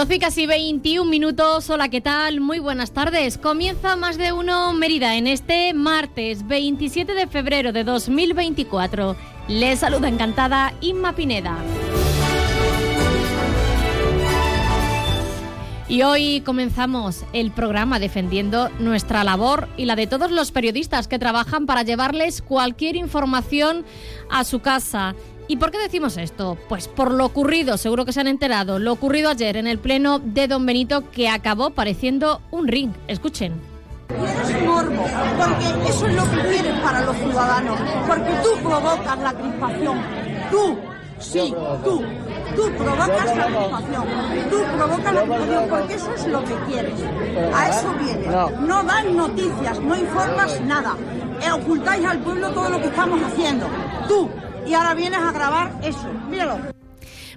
12 y casi 21 minutos. Hola, ¿qué tal? Muy buenas tardes. Comienza más de uno Mérida en este martes 27 de febrero de 2024. Les saluda encantada Inma Pineda. Y hoy comenzamos el programa defendiendo nuestra labor y la de todos los periodistas que trabajan para llevarles cualquier información a su casa. ¿Y por qué decimos esto? Pues por lo ocurrido, seguro que se han enterado, lo ocurrido ayer en el pleno de Don Benito que acabó pareciendo un ring. Escuchen. Es morbo, porque eso es lo que quieren para los ciudadanos, porque tú provocas la crispación, tú, sí, tú, tú provocas la crispación, tú provocas la crispación porque eso es lo que quieres, a eso vienes, no. Dan noticias, no informas nada, eh, ocultáis al pueblo todo lo que estamos haciendo, tú, y ahora vienes a grabar eso. Míralo.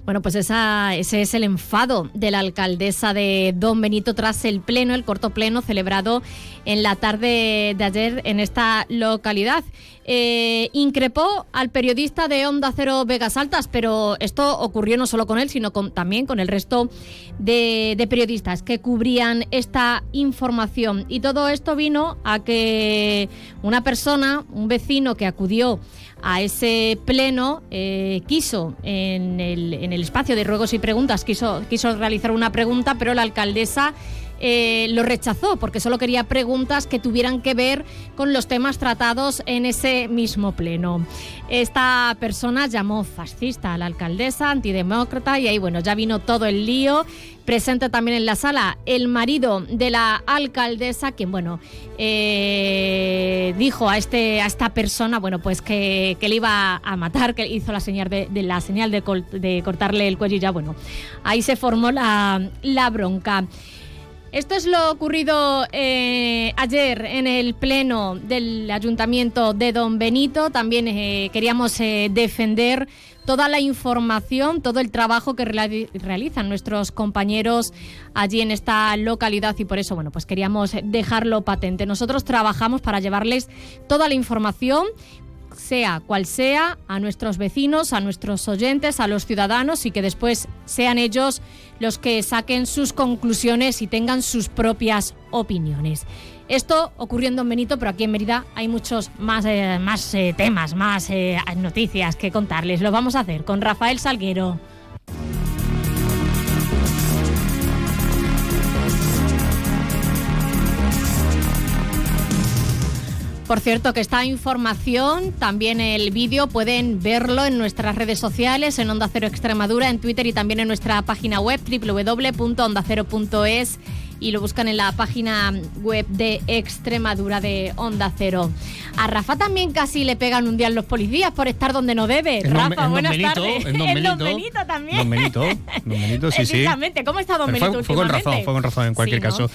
Bueno, pues ese es el enfado de la alcaldesa de Don Benito tras el pleno, el corto pleno celebrado en la tarde de ayer en esta localidad. Eh, increpó al periodista de Onda Cero Vegas Altas, pero esto ocurrió no solo con él, sino también con el resto de, periodistas que cubrían esta información. Y todo esto vino a que una persona, un vecino que acudió a ese pleno eh, quiso en el, en el, espacio de ruegos y preguntas quiso realizar una pregunta, pero la alcaldesa eh, lo rechazó porque solo quería preguntas que tuvieran que ver con los temas tratados en ese mismo pleno. Esta persona llamó fascista a la alcaldesa, antidemócrata y ahí bueno, ya vino todo el lío. Presente también en la sala el marido de la alcaldesa, quien bueno eh, dijo a este a esta persona bueno pues que, le iba a matar, que hizo la señal de, la señal de, cortarle el cuello y ya bueno ahí se formó la bronca. Esto es lo ocurrido eh, ayer en el pleno del Ayuntamiento de Don Benito. También eh, queríamos eh, defender toda la información, todo el trabajo que realizan nuestros compañeros allí en esta localidad y por eso, bueno, pues queríamos dejarlo patente. Nosotros trabajamos para llevarles toda la información sea cual sea, a nuestros vecinos, a nuestros oyentes, a los ciudadanos y que después sean ellos los que saquen sus conclusiones y tengan sus propias opiniones. Esto ocurriendo en Benito, pero aquí en Mérida hay muchos más, eh, más eh, temas, más eh, noticias que contarles. Lo vamos a hacer con Rafael Salguero. Por cierto, que esta información, también el vídeo, pueden verlo en nuestras redes sociales, en Onda Cero Extremadura, en Twitter y también en nuestra página web www.ondacero.es y lo buscan en la página web de Extremadura de Onda Cero. A Rafa también casi le pegan un día los policías por estar donde no debe. En Rafa, don, buenas Benito, tardes. En Don Benito, Don Benito también. Don Benito, Don Benito, sí, sí. Exactamente. ¿Cómo está Don Fue- Benito fue, con últimamente? razón, fue con razón en cualquier Sí, ¿no? caso.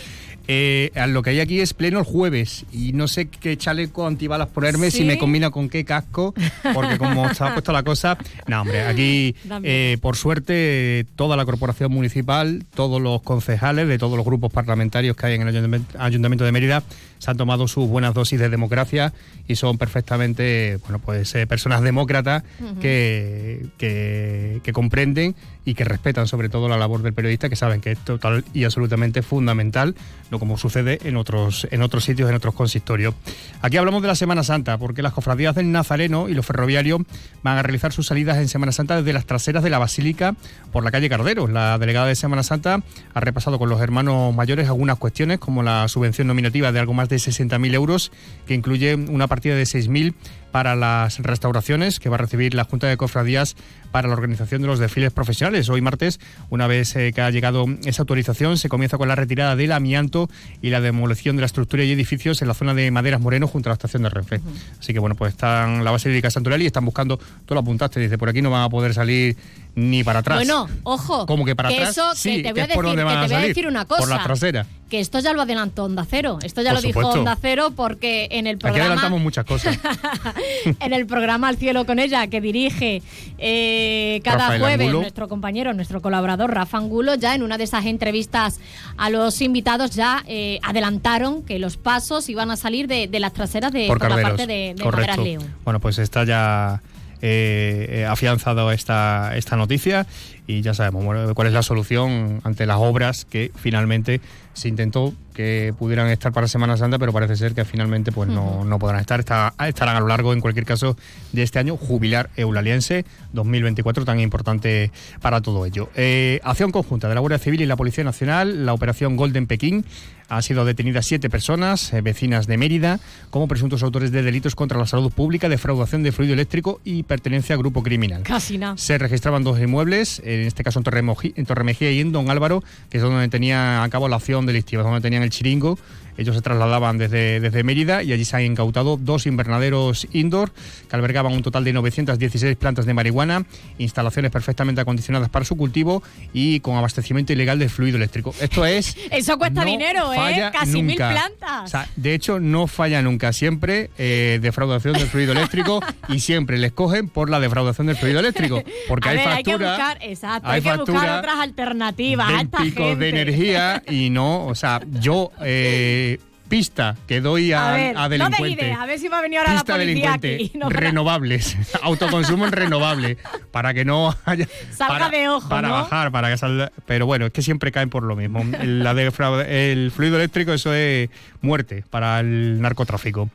Eh, lo que hay aquí es pleno el jueves y no sé qué chaleco antibalas ponerme, ¿Sí? si me combina con qué casco, porque como está puesto la cosa, no hombre, aquí eh, por suerte toda la corporación municipal, todos los concejales de todos los grupos parlamentarios que hay en el Ayuntamiento de Mérida se han tomado sus buenas dosis de democracia y son perfectamente, bueno, pues eh, personas demócratas que, que, que comprenden y que respetan sobre todo la labor del periodista, que saben que es total y absolutamente fundamental, no como sucede en otros, en otros sitios, en otros consistorios. Aquí hablamos de la Semana Santa, porque las cofradías del Nazareno y los ferroviarios van a realizar sus salidas en Semana Santa desde las traseras de la Basílica por la calle Carderos. La delegada de Semana Santa ha repasado con los hermanos mayores algunas cuestiones, como la subvención nominativa de algo más de 60.000 euros, que incluye una partida de 6.000 para las restauraciones que va a recibir la Junta de Cofradías para la organización de los desfiles profesionales. Hoy martes, una vez eh, que ha llegado esa autorización, se comienza con la retirada del amianto y la demolición de la estructura y edificios en la zona de Maderas Moreno junto a la estación de Renfe. Así que bueno, pues están la base de Santorelli y están buscando, tú lo apuntaste, dice, por aquí no van a poder salir ni para atrás. Bueno, ojo. ¿Cómo que para atrás? Eso, sí, te voy, a, decir, que te voy a, decir, una cosa. Por la trasera. Que esto ya lo adelantó Onda Cero. Esto ya por lo supuesto. dijo Onda Cero porque en el programa. Aquí adelantamos muchas cosas. en el programa Al Cielo con ella, que dirige eh, cada Rafael jueves Angulo. nuestro compañero, nuestro colaborador Rafa Angulo, ya en una de esas entrevistas a los invitados ya eh, adelantaron que los pasos iban a salir de, de las traseras de por, por la parte de, de Correcto. León. Bueno, pues está ya eh, eh, afianzado esta, esta noticia y ya sabemos bueno, cuál es la solución ante las obras que finalmente se intentó que pudieran estar para Semana Santa, pero parece ser que finalmente pues no, no podrán estar. Está- estarán a lo largo, en cualquier caso, de este año jubilar eulaliense 2024, tan importante para todo ello. Eh, acción conjunta de la Guardia Civil y la Policía Nacional, la operación Golden Pekín. Han sido detenidas siete personas, eh, vecinas de Mérida, como presuntos autores de delitos contra la salud pública, defraudación de fluido eléctrico y pertenencia a grupo criminal. Casi nada. Se registraban dos inmuebles, en este caso en, Torremoji- en Torremejía y en Don Álvaro, que es donde tenía a cabo la acción delictiva, donde tenían el chiringo. Ellos se trasladaban desde, desde Mérida y allí se han incautado dos invernaderos indoor que albergaban un total de 916 plantas de marihuana, instalaciones perfectamente acondicionadas para su cultivo y con abastecimiento ilegal de fluido eléctrico. Esto es... Eso cuesta no dinero, ¿eh? Casi mil nunca. plantas. O sea, de hecho, no falla nunca. Siempre eh, defraudación del fluido eléctrico y siempre les cogen por la defraudación del fluido eléctrico. Porque a hay ver, hay que factura. buscar, exacto, hay hay, que buscar factura otras alternativas a del esta pico gente. de energía y no, o sea, yo eh, pista que doy a, A ver, a no delincuente. des idea, a ver si va a venir ahora Pista la policía delincuente, aquí. No, renovables, autoconsumo en renovable, para que no haya... Salga para, de ojo, Para ¿no? bajar, para que salga... Pero bueno, es que siempre caen por lo mismo. El, la defrauda- el fluido eléctrico, eso es muerte para el narcotráfico.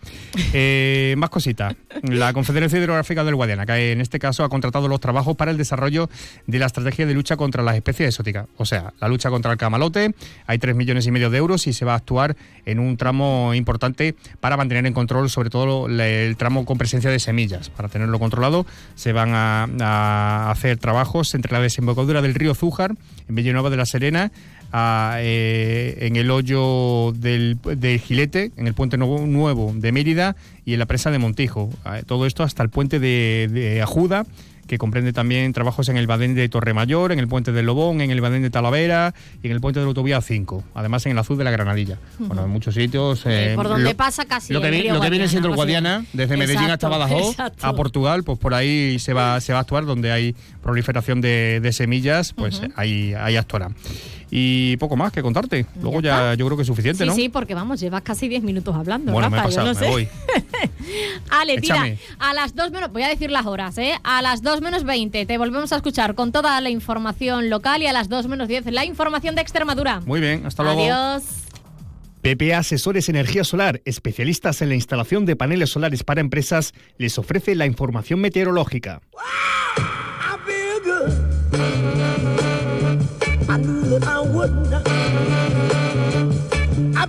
Eh, más cositas. La Confederación Hidrográfica del Guadiana, que en este caso ha contratado los trabajos para el desarrollo de la estrategia de lucha contra las especies exóticas. O sea, la lucha contra el camalote, hay 3 millones y medio de euros y se va a actuar en un tramo importante para mantener en control sobre todo el tramo con presencia de semillas. Para tenerlo controlado se van a, a hacer trabajos entre la desembocadura del río Zújar, en Villanueva de la Serena, eh, en el hoyo del, del Gilete, en el puente nuevo, nuevo de Mérida y en la presa de Montijo. Eh, todo esto hasta el puente de, de Ajuda, que comprende también trabajos en el Badén de Torremayor, en el puente del Lobón, en el Badén de Talavera y en el puente de la autovía 5. Además en el azul de la Granadilla. Bueno, en muchos sitios. Eh, por donde lo- pasa casi lo que, vi- lo que viene siendo el Guadiana, desde Medellín hasta Badajoz, exacto. a Portugal, pues por ahí se va, se va a actuar, donde hay proliferación de, de semillas, pues ahí, ahí actuarán. Y poco más que contarte. Luego Ya yo creo que es suficiente, Sí, ¿no? sí, porque vamos, llevas casi 10 minutos hablando, Bueno, me he Rafa, yo pasado, no me sé. voy. Ale, tira, Échame. a las 2 menos, voy a decir las horas, ¿eh? A las 2 menos 20 te volvemos a escuchar con toda la información local y a las 2 menos 10 la información de Extremadura. Muy bien, hasta luego. Adiós. PPA Asesores Energía Solar, especialistas en la instalación de paneles solares para empresas, les ofrece la información meteorológica. Good. I knew that I would not. I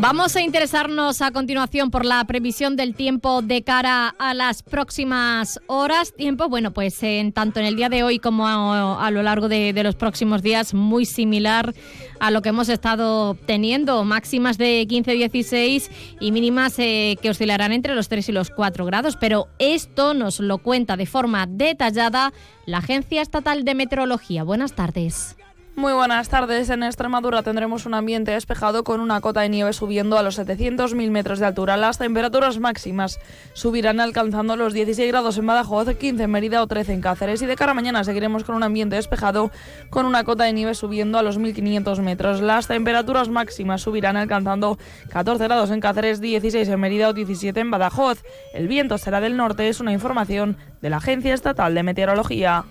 Vamos a interesarnos a continuación por la previsión del tiempo de cara a las próximas horas. Tiempo, bueno, pues en tanto en el día de hoy como a, lo largo de, de los próximos días, muy similar a lo que hemos estado teniendo. Máximas de 15-16 y mínimas eh, que oscilarán entre los 3 y los 4 grados. Pero esto nos lo cuenta de forma detallada la Agencia Estatal de Meteorología. Buenas tardes. Muy buenas tardes. En Extremadura tendremos un ambiente despejado con una cota de nieve subiendo a los 700.000 metros de altura. Las temperaturas máximas subirán alcanzando los 16 grados en Badajoz, 15 en Mérida o 13 en Cáceres. Y de cara a mañana seguiremos con un ambiente despejado con una cota de nieve subiendo a los 1.500 metros. Las temperaturas máximas subirán alcanzando 14 grados en Cáceres, 16 en Mérida o 17 en Badajoz. El viento será del norte, es una información de la Agencia Estatal de Meteorología.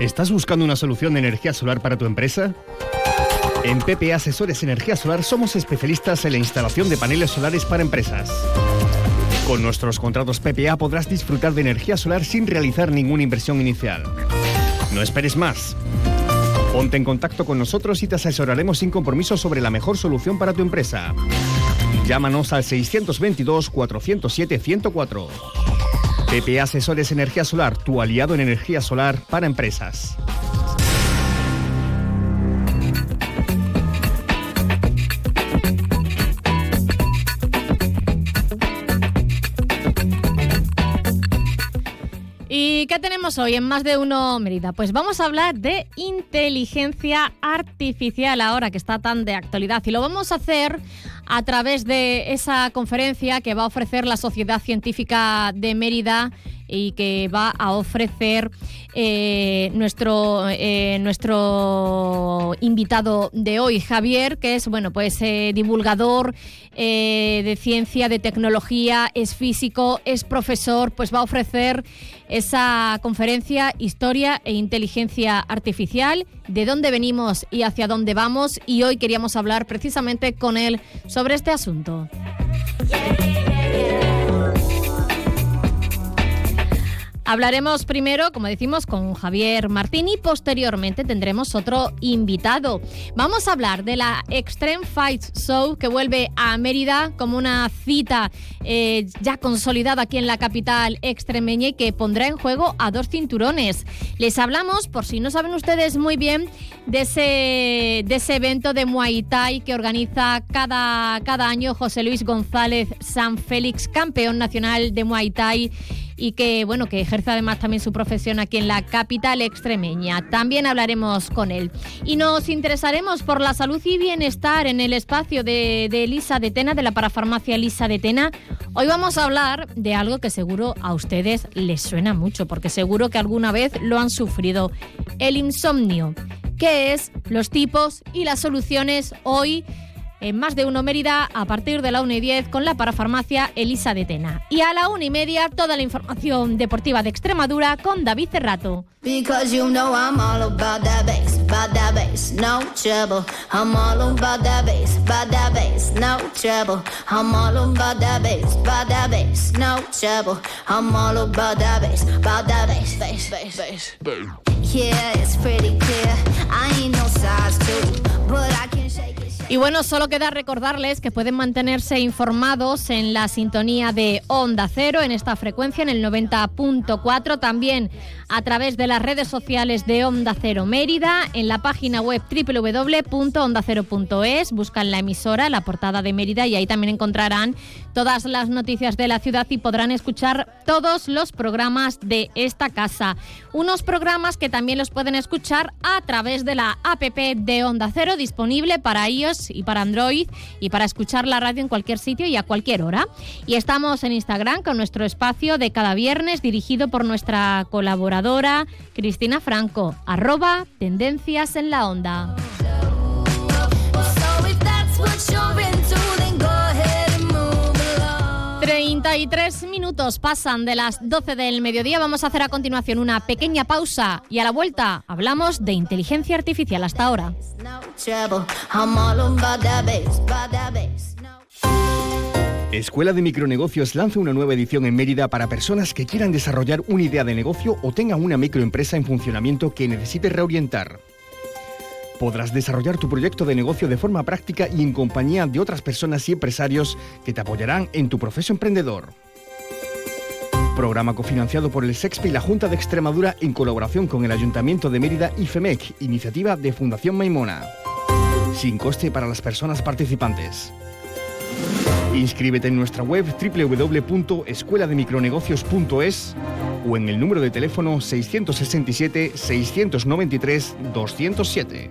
¿Estás buscando una solución de energía solar para tu empresa? En PPA Asesores Energía Solar somos especialistas en la instalación de paneles solares para empresas. Con nuestros contratos PPA podrás disfrutar de energía solar sin realizar ninguna inversión inicial. No esperes más. Ponte en contacto con nosotros y te asesoraremos sin compromiso sobre la mejor solución para tu empresa. Llámanos al 622-407-104. PPA Asesores Energía Solar, tu aliado en energía solar para empresas. ¿Y qué tenemos hoy en Más de Uno Mérida? Pues vamos a hablar de inteligencia artificial ahora que está tan de actualidad y lo vamos a hacer a través de esa conferencia que va a ofrecer la Sociedad Científica de Mérida y que va a ofrecer eh, nuestro, eh, nuestro invitado de hoy, Javier, que es bueno, pues eh, divulgador de ciencia, de tecnología, es físico, es profesor, pues va a ofrecer esa conferencia Historia e Inteligencia Artificial, de dónde venimos y hacia dónde vamos, y hoy queríamos hablar precisamente con él sobre este asunto. Hablaremos primero, como decimos, con Javier Martín y posteriormente tendremos otro invitado. Vamos a hablar de la Extreme Fight Show que vuelve a Mérida como una cita eh, ya consolidada aquí en la capital extremeña y que pondrá en juego a dos cinturones. Les hablamos, por si no saben ustedes muy bien, de ese, de ese evento de Muay Thai que organiza cada, cada año José Luis González San Félix, campeón nacional de Muay Thai y que bueno que ejerce además también su profesión aquí en la capital extremeña. También hablaremos con él y nos interesaremos por la salud y bienestar en el espacio de, de Elisa de Tena, de la parafarmacia Elisa de Tena. Hoy vamos a hablar de algo que seguro a ustedes les suena mucho, porque seguro que alguna vez lo han sufrido, el insomnio. ¿Qué es? Los tipos y las soluciones hoy en más de uno Mérida a partir de la 1 y 10 con la parafarmacia Elisa de Tena. Y a la 1 y media toda la información deportiva de Extremadura con David Cerrato. Because you know I'm all about that bass, about that bass, no trouble. I'm all about that bass, about that bass, no trouble. I'm all about that bass, about that bass, no trouble. I'm all about that bass, about that bass, bass, bass, bass. Yeah, it's pretty clear. I ain't no size two, but I can. Y bueno, solo queda recordarles que pueden mantenerse informados en la sintonía de Onda Cero, en esta frecuencia, en el 90.4, también a través de las redes sociales de Onda Cero Mérida, en la página web www.ondacero.es, buscan la emisora, la portada de Mérida y ahí también encontrarán todas las noticias de la ciudad y podrán escuchar todos los programas de esta casa. Unos programas que también los pueden escuchar a través de la APP de Onda Cero, disponible para iOS y para Android y para escuchar la radio en cualquier sitio y a cualquier hora. Y estamos en Instagram con nuestro espacio de cada viernes dirigido por nuestra colaboradora Cristina Franco, arroba Tendencias en la Onda. 43 minutos pasan de las 12 del mediodía. Vamos a hacer a continuación una pequeña pausa y a la vuelta hablamos de inteligencia artificial hasta ahora. Escuela de Micronegocios lanza una nueva edición en Mérida para personas que quieran desarrollar una idea de negocio o tengan una microempresa en funcionamiento que necesite reorientar. Podrás desarrollar tu proyecto de negocio de forma práctica y en compañía de otras personas y empresarios que te apoyarán en tu proceso emprendedor. Programa cofinanciado por el SEXPE y la Junta de Extremadura en colaboración con el Ayuntamiento de Mérida y FEMEC, iniciativa de Fundación Maimona. Sin coste para las personas participantes. Inscríbete en nuestra web www.escuelademicronegocios.es o en el número de teléfono 667 693 207.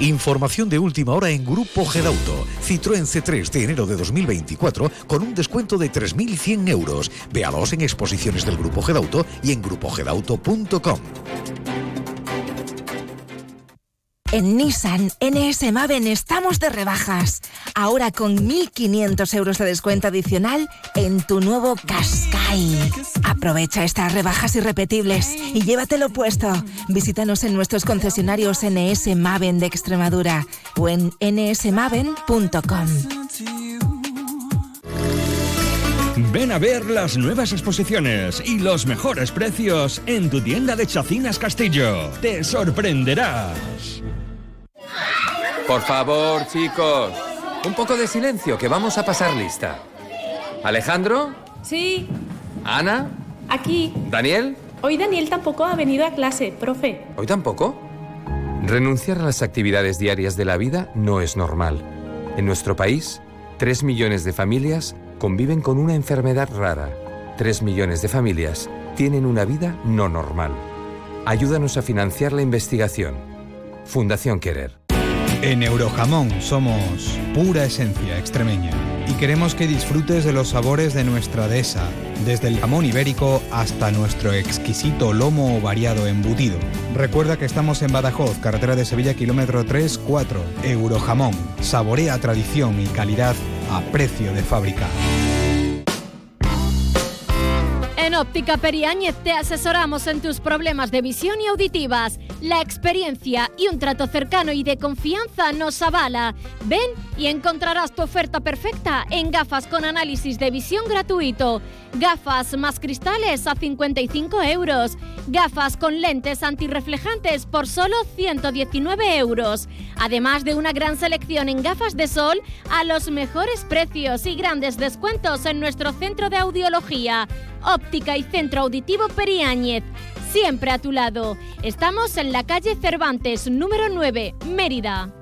Información de última hora en Grupo Gedauto. Citroën C3 de enero de 2024 con un descuento de 3.100 euros. Véalos en exposiciones del Grupo Gedauto y en grupogedauto.com. En Nissan NS Maven estamos de rebajas. Ahora con 1.500 euros de descuento adicional en tu nuevo Qashqai. Aprovecha estas rebajas irrepetibles y llévatelo puesto. Visítanos en nuestros concesionarios NS Maven de Extremadura o en nsmaven.com. Ven a ver las nuevas exposiciones y los mejores precios en tu tienda de Chacinas Castillo. Te sorprenderás. Por favor, chicos, un poco de silencio, que vamos a pasar lista. Alejandro, Sí, Ana, aquí. Daniel, Hoy Daniel tampoco ha venido a clase, profe. ¿hoy tampoco? Renunciar a las actividades diarias de la vida no es normal. En nuestro país, 3 millones de familias conviven con una enfermedad rara. 3 millones de familias tienen una vida no normal. Ayúdanos a financiar la investigación. Fundación Querer. En Eurojamón somos pura esencia extremeña y queremos que disfrutes de los sabores de nuestra dehesa, desde el jamón ibérico hasta nuestro exquisito lomo variado embutido. Recuerda que estamos en Badajoz, carretera de Sevilla, kilómetro 3-4. Eurojamón, saborea tradición y calidad a precio de fábrica. Óptica Periáñez te asesoramos en tus problemas de visión y auditivas. La experiencia y un trato cercano y de confianza nos avala. Ven y encontrarás tu oferta perfecta en gafas con análisis de visión gratuito. Gafas más cristales a 55 euros. Gafas con lentes antirreflejantes por solo 119 euros. Además de una gran selección en gafas de sol a los mejores precios y grandes descuentos en nuestro centro de audiología. Óptica y Centro Auditivo Periáñez. Siempre a tu lado. Estamos en la calle Cervantes, número 9, Mérida.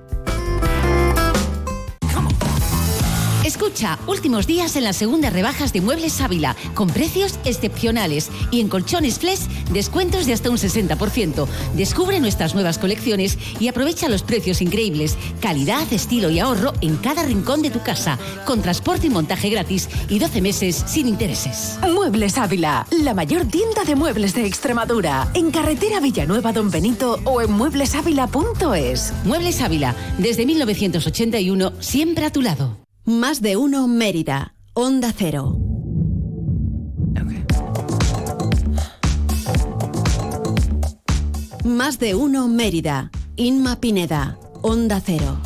Escucha, últimos días en las segundas rebajas de Muebles Ávila, con precios excepcionales y en colchones Flex, descuentos de hasta un 60%. Descubre nuestras nuevas colecciones y aprovecha los precios increíbles, calidad, estilo y ahorro en cada rincón de tu casa, con transporte y montaje gratis y 12 meses sin intereses. Muebles Ávila, la mayor tienda de muebles de Extremadura, en carretera Villanueva Don Benito o en mueblesávila.es. Muebles Ávila, desde 1981, siempre a tu lado. Más de uno Mérida. Onda Cero. Más de uno Mérida. Inma Pineda. Onda Cero.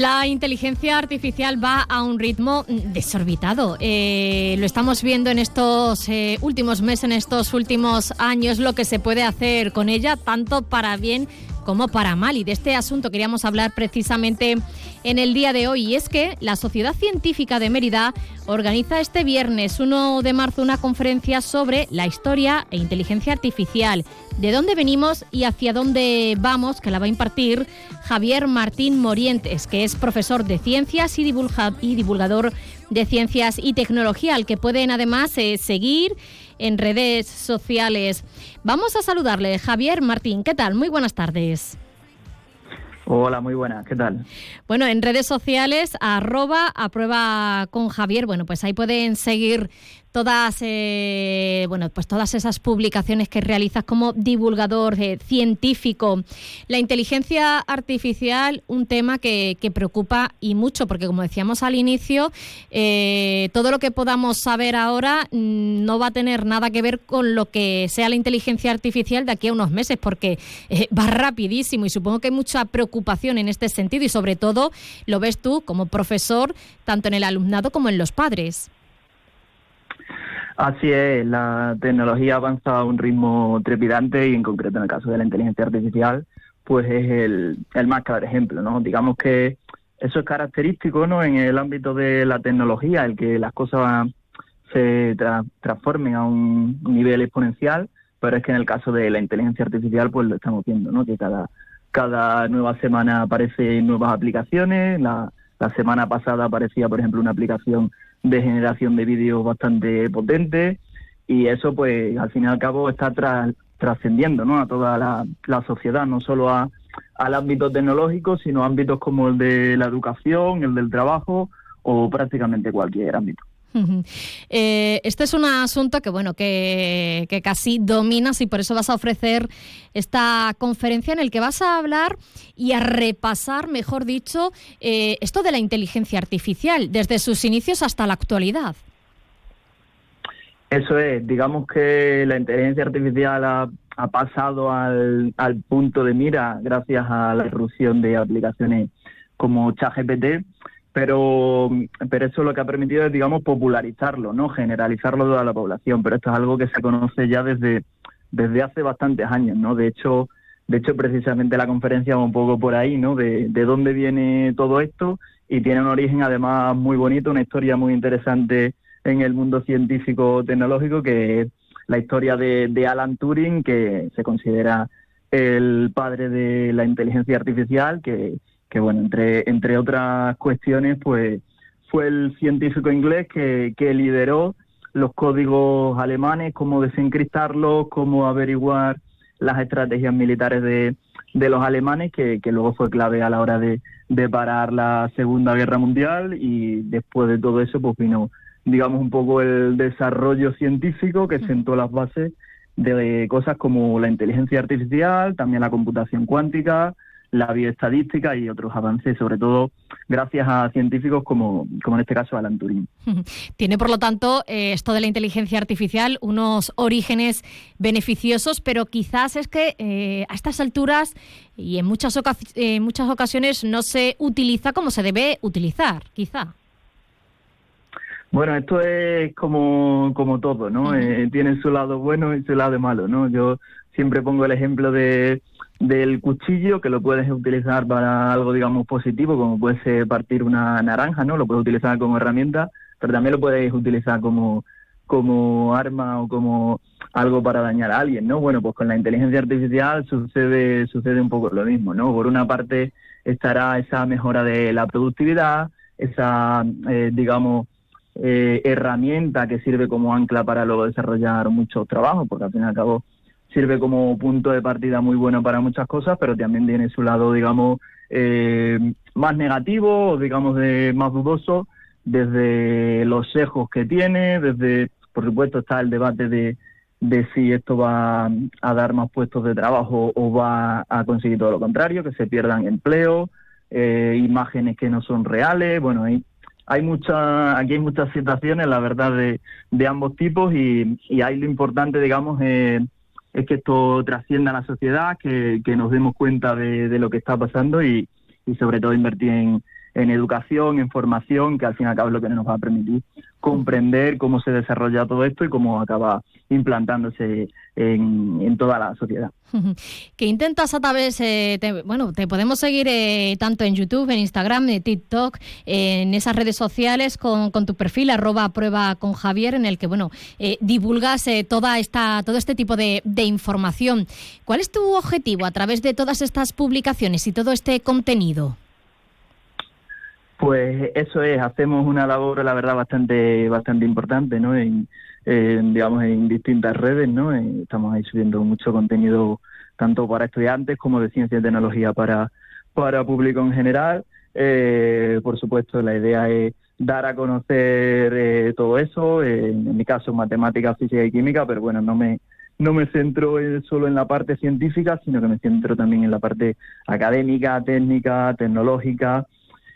La inteligencia artificial va a un ritmo desorbitado. Eh, lo estamos viendo en estos eh, últimos meses, en estos últimos años, lo que se puede hacer con ella, tanto para bien como para mal. Y de este asunto queríamos hablar precisamente en el día de hoy. Y es que la Sociedad Científica de Mérida organiza este viernes 1 de marzo una conferencia sobre la historia e inteligencia artificial. De dónde venimos y hacia dónde vamos, que la va a impartir Javier Martín Morientes, que es profesor de ciencias y, divulga- y divulgador de ciencias y tecnología, al que pueden además eh, seguir en redes sociales. Vamos a saludarle. Javier Martín, ¿qué tal? Muy buenas tardes. Hola, muy buenas, ¿qué tal? Bueno, en redes sociales, arroba a prueba con Javier, bueno, pues ahí pueden seguir todas, eh, bueno, pues todas esas publicaciones que realizas como divulgador eh, científico. La inteligencia artificial, un tema que, que preocupa y mucho, porque como decíamos al inicio, eh, todo lo que podamos saber ahora mm, no va a tener nada que ver con lo que sea la inteligencia artificial de aquí a unos meses, porque eh, va rapidísimo y supongo que hay mucha preocupación en este sentido y sobre todo lo ves tú como profesor, tanto en el alumnado como en los padres. Así es, la tecnología avanza a un ritmo trepidante y en concreto en el caso de la inteligencia artificial, pues es el, el más claro ejemplo, ¿no? Digamos que eso es característico, ¿no? En el ámbito de la tecnología, el que las cosas se tra- transformen a un nivel exponencial, pero es que en el caso de la inteligencia artificial, pues lo estamos viendo, ¿no? Que cada, cada nueva semana aparecen nuevas aplicaciones. La, la semana pasada aparecía, por ejemplo, una aplicación de generación de vídeos bastante potente y eso, pues, al fin y al cabo está tras- trascendiendo, ¿no? A toda la, la sociedad, no solo a, al ámbito tecnológico, sino a ámbitos como el de la educación, el del trabajo o prácticamente cualquier ámbito. Eh, este es un asunto que bueno que, casi dominas y por eso vas a ofrecer esta conferencia en el que vas a hablar y a repasar, mejor dicho, eh, esto de la inteligencia artificial desde sus inicios hasta la actualidad. Eso es, digamos que la inteligencia artificial ha, pasado al, al punto de mira gracias a la irrupción de aplicaciones como ChatGPT pero, pero eso lo que ha permitido es, digamos, popularizarlo, ¿no? Generalizarlo a toda la población, pero esto es algo que se conoce ya desde, desde hace bastantes años, ¿no? De hecho, de hecho, precisamente la conferencia va un poco por ahí, ¿no? De, de dónde viene todo esto y tiene un origen además muy bonito, una historia muy interesante en el mundo científico tecnológico, que es la historia de, de Alan Turing, que se considera el padre de la inteligencia artificial, que que bueno, entre, entre otras cuestiones, pues fue el científico inglés que, que lideró los códigos alemanes, cómo desencriptarlos, cómo averiguar las estrategias militares de, de los alemanes, que, que, luego fue clave a la hora de, de, parar la Segunda Guerra Mundial. Y después de todo eso pues vino, digamos, un poco el desarrollo científico que sentó las bases de cosas como la inteligencia artificial, también la computación cuántica, la bioestadística y otros avances, sobre todo gracias a científicos como, como en este caso Alan Turing. Tiene, por lo tanto, eh, esto de la inteligencia artificial unos orígenes beneficiosos, pero quizás es que eh, a estas alturas y en muchas, en muchas ocasiones no se utiliza como se debe utilizar, quizá. Bueno, esto es como, como todo, ¿no? Eh, tiene su lado bueno y su lado malo, ¿no? Yo siempre pongo el ejemplo de del cuchillo que lo puedes utilizar para algo digamos positivo como puede ser partir una naranja no lo puedes utilizar como herramienta pero también lo puedes utilizar como como arma o como algo para dañar a alguien no bueno pues con la inteligencia artificial sucede sucede un poco lo mismo no por una parte estará esa mejora de la productividad esa eh, digamos eh, herramienta que sirve como ancla para luego desarrollar muchos trabajos porque al fin y al cabo sirve como punto de partida muy bueno para muchas cosas, pero también tiene su lado, digamos, eh, más negativo digamos, de más dudoso, desde los sesgos que tiene, desde, por supuesto, está el debate de, de si esto va a dar más puestos de trabajo o va a conseguir todo lo contrario, que se pierdan empleos, eh, imágenes que no son reales, bueno, hay, hay mucha, aquí hay muchas situaciones, la verdad, de, de ambos tipos y, y ahí lo importante, digamos, es es que esto trascienda a la sociedad, que, que nos demos cuenta de, de, lo que está pasando y, y sobre todo invertir en, en, educación, en formación, que al fin y al cabo es lo que nos va a permitir comprender cómo se desarrolla todo esto y cómo acaba implantándose en, toda la sociedad. ¿Qué intentas a través, eh, bueno, te podemos seguir eh, tanto en YouTube, en Instagram, en TikTok, en esas redes sociales con, tu perfil arroba prueba con Javier, en el que, bueno, eh, divulgas toda esta, todo este tipo de, información. ¿Cuál es tu objetivo a través de todas estas publicaciones y todo este contenido? Pues eso es, hacemos una labor, la verdad, bastante, bastante importante, ¿no? En, digamos, en distintas redes, ¿no? Estamos ahí subiendo mucho contenido tanto para estudiantes como de ciencia y tecnología para, para público en general. Eh, por supuesto, la idea es dar a conocer eh, todo eso, eh, en mi caso matemática, física y química, pero bueno, no me, no me centro solo en la parte científica, sino que me centro también en la parte académica, técnica, tecnológica.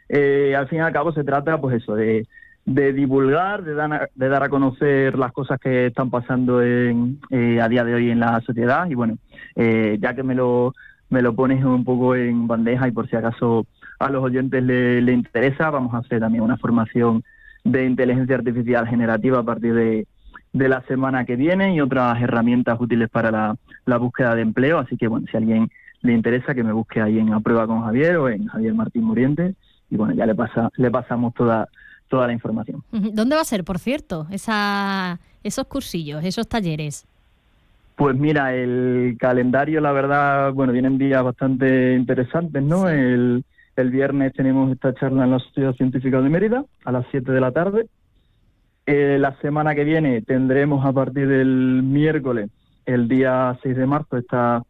Eh, al fin y al cabo se trata, pues eso, de, de divulgar, de dar, de dar a conocer las cosas que están pasando en, eh, a día de hoy en la sociedad. Y bueno, eh, ya que me lo, me lo pones un poco en bandeja y por si acaso a los oyentes le, le interesa, vamos a hacer también una formación de inteligencia artificial generativa a partir de, de la semana que viene y otras herramientas útiles para la, la búsqueda de empleo. Así que bueno, si a alguien le interesa que me busque ahí en A Prueba con Javier o en Javier Martín Muriente y bueno, ya le pasa, le pasamos toda toda la información. ¿Dónde va a ser, por cierto, esa, esos cursillos, esos talleres? Pues mira, el calendario, la verdad, bueno, vienen días bastante interesantes, ¿no? Sí. El, el, viernes tenemos esta charla en la Sociedad Científica de Mérida a las 7 de la tarde. Eh, la semana que viene tendremos a partir del miércoles, el día 6 de marzo, esta,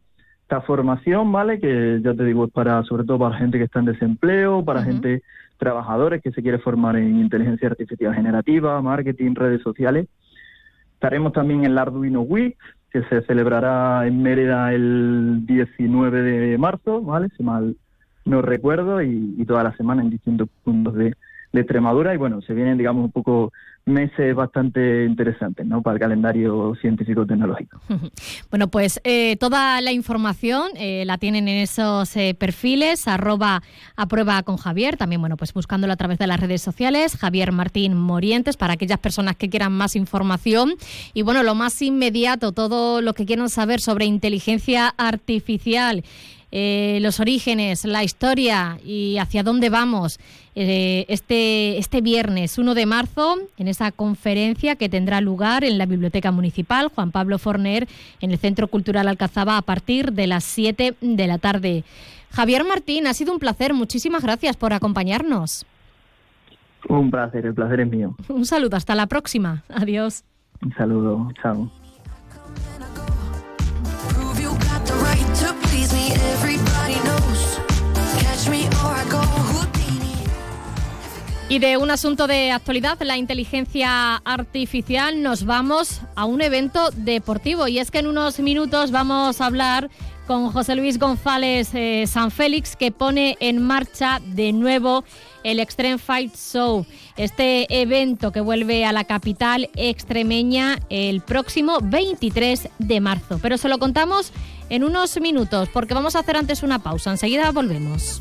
esta formación, ¿vale? Que ya te digo, es para, sobre todo para gente que está en desempleo, para gente, trabajadores que se quiere formar en inteligencia artificial generativa, marketing, redes sociales. Estaremos también en el Arduino Week, que se celebrará en Mérida el 19 de marzo, ¿vale? Si mal no recuerdo, y, y toda la semana en distintos puntos de, de Extremadura. Y bueno, se vienen, digamos, un poco meses bastante interesantes, ¿no? Para el calendario científico-tecnológico. Bueno, pues eh, toda la información eh, la tienen en esos eh, perfiles, arroba con Javier, también, bueno, pues buscándolo a través de las redes sociales, Javier Martín Morientes, para aquellas personas que quieran más información. Y bueno, lo más inmediato, todo lo que quieran saber sobre inteligencia artificial. Eh, los orígenes, la historia y hacia dónde vamos eh, este, este viernes 1 de marzo en esa conferencia que tendrá lugar en la Biblioteca Municipal Juan Pablo Forner en el Centro Cultural Alcazaba a partir de las 7 de la tarde. Javier Martín, ha sido un placer. Muchísimas gracias por acompañarnos. Un placer, el placer es mío. Un saludo, hasta la próxima. Adiós. Un saludo, chao. Y de un asunto de actualidad, la inteligencia artificial, nos vamos a un evento deportivo. Y es que en unos minutos vamos a hablar con José Luis González eh, San Félix, que pone en marcha de nuevo el Extreme Fight Show, este evento que vuelve a la capital extremeña el próximo 23 de marzo. Pero se lo contamos en unos minutos, porque vamos a hacer antes una pausa. Enseguida volvemos.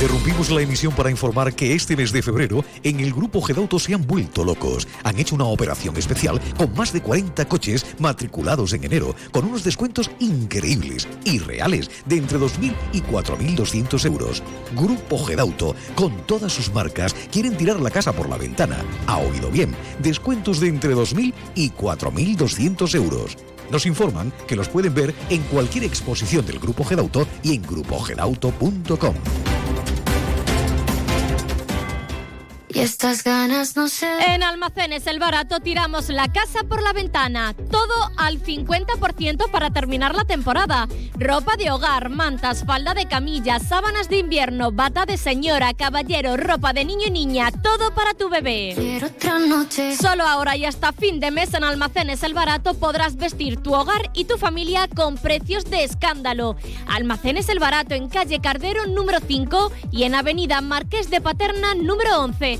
Interrumpimos la emisión para informar que este mes de febrero en el grupo Gedauto se han vuelto locos. Han hecho una operación especial con más de 40 coches matriculados en enero con unos descuentos increíbles y reales de entre 2.000 y 4.200 euros. Grupo Gedauto, con todas sus marcas, quieren tirar la casa por la ventana. Ha oído bien, descuentos de entre 2.000 y 4.200 euros. Nos informan que los pueden ver en cualquier exposición del Grupo Gedauto y en grupogedauto.com. Y estas ganas no sé. En Almacenes El Barato tiramos la casa por la ventana. Todo al 50% para terminar la temporada. Ropa de hogar, mantas, falda de camilla, sábanas de invierno, bata de señora, caballero, ropa de niño y niña. Todo para tu bebé. Quiero otra noche. Solo ahora y hasta fin de mes en Almacenes El Barato podrás vestir tu hogar y tu familia con precios de escándalo. Almacenes El Barato en calle Cardero número 5 y en Avenida Marqués de Paterna número 11.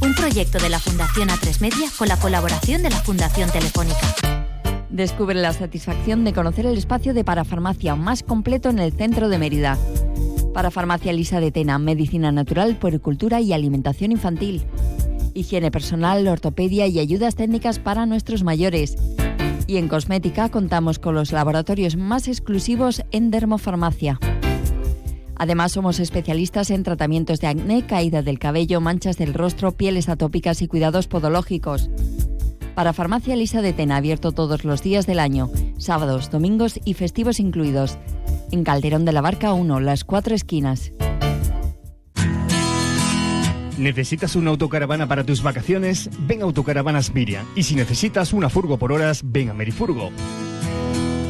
Un proyecto de la Fundación A3 Media con la colaboración de la Fundación Telefónica. Descubre la satisfacción de conocer el espacio de parafarmacia más completo en el centro de Mérida. Parafarmacia Lisa de Tena, medicina natural, puericultura y alimentación infantil. Higiene personal, ortopedia y ayudas técnicas para nuestros mayores. Y en cosmética contamos con los laboratorios más exclusivos en dermofarmacia. Además, somos especialistas en tratamientos de acné, caída del cabello, manchas del rostro, pieles atópicas y cuidados podológicos. Para Farmacia Elisa de Tena, abierto todos los días del año, sábados, domingos y festivos incluidos. En Calderón de la Barca 1, las cuatro esquinas. ¿Necesitas una autocaravana para tus vacaciones? Ven a Autocaravanas Miriam. Y si necesitas una furgo por horas, ven a Merifurgo.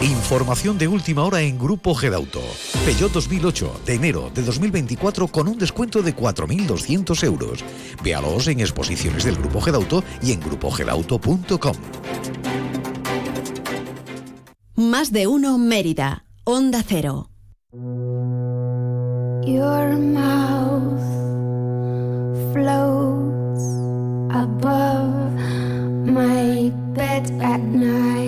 Información de última hora en Grupo Gedauto. Peugeot 2008 de enero de 2024 con un descuento de 4.200 euros. Véalos en exposiciones del Grupo Gedauto y en grupogedauto.com. Más de uno Mérida. Onda Cero. Your mouth floats above my bed at night.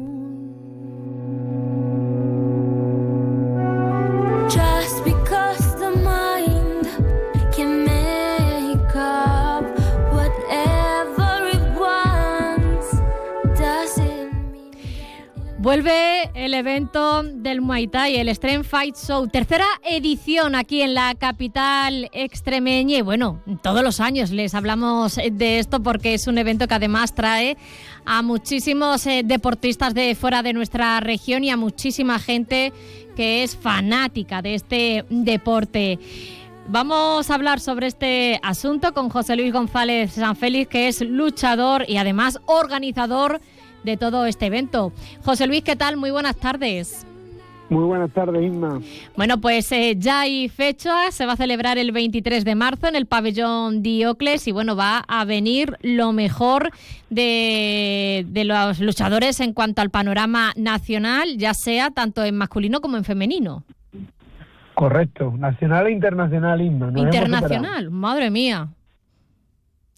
Vuelve el evento del Muay Thai, el Extreme Fight Show, tercera edición aquí en la capital extremeña. Y bueno, todos los años les hablamos de esto porque es un evento que además trae a muchísimos eh, deportistas de fuera de nuestra región y a muchísima gente que es fanática de este deporte. Vamos a hablar sobre este asunto con José Luis González Sanfélix, que es luchador y además organizador de todo este evento. José Luis, ¿qué tal? Muy buenas tardes. Muy buenas tardes, Isma. Bueno, pues eh, ya hay fecha, se va a celebrar el 23 de marzo en el pabellón Diocles y bueno, va a venir lo mejor de, de los luchadores en cuanto al panorama nacional, ya sea tanto en masculino como en femenino. Correcto, nacional e internacional, Isma. Nos Internacional, madre mía.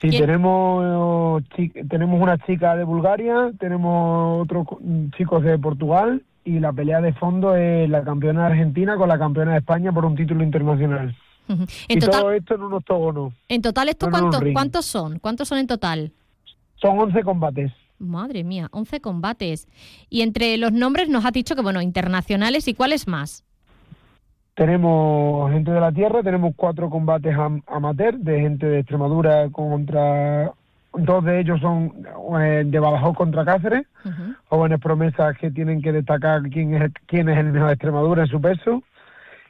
Sí, ¿Quién? tenemos, chi- tenemos una chica de Bulgaria, tenemos otros co- chicos de Portugal y la pelea de fondo es la campeona de Argentina con la campeona de España por un título internacional. Ujú. y En todo total, esto en un octógono. en total ¿esto no en cuántos, cuántos son? ¿Cuántos son en total? Son 11 combates. Madre mía, 11 combates. Y entre los nombres nos ha dicho que, bueno, internacionales y cuáles más. Tenemos gente de la tierra, tenemos cuatro combates am- amateur de gente de Extremadura contra... Dos de ellos son eh, de Badajoz contra Cáceres, jóvenes promesas que tienen que destacar quién es, quién es el mejor de Extremadura en su peso.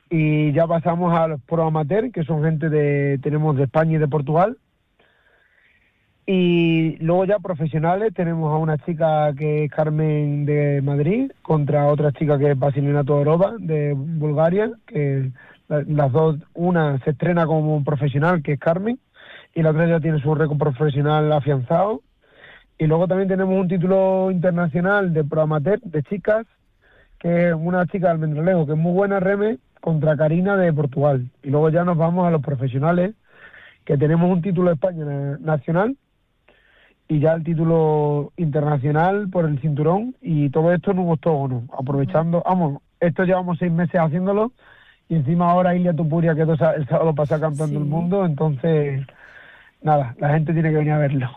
Y ya pasamos a los pro amateur, que son gente de... tenemos de España y de Portugal. Y luego ya profesionales tenemos a una chica que es Carmen de Madrid contra otra chica que es Basilina Todorova de Bulgaria, que la- las dos, una se estrena como profesional que es Carmen y la otra ya tiene su récord profesional afianzado. Y luego también tenemos un título internacional de pro amateur de chicas, que es una chica de Almendralejo que es muy buena reme contra Karina de Portugal. Y luego ya nos vamos a los profesionales, que tenemos un título de España na- nacional y ya el título internacional por el cinturón y todo esto en un octógono, aprovechando, vamos, esto llevamos seis meses haciéndolo y encima ahora Ilia Tupuria quedó el sábado pasado campeón del mundo, entonces nada, la gente tiene que venir a verlo.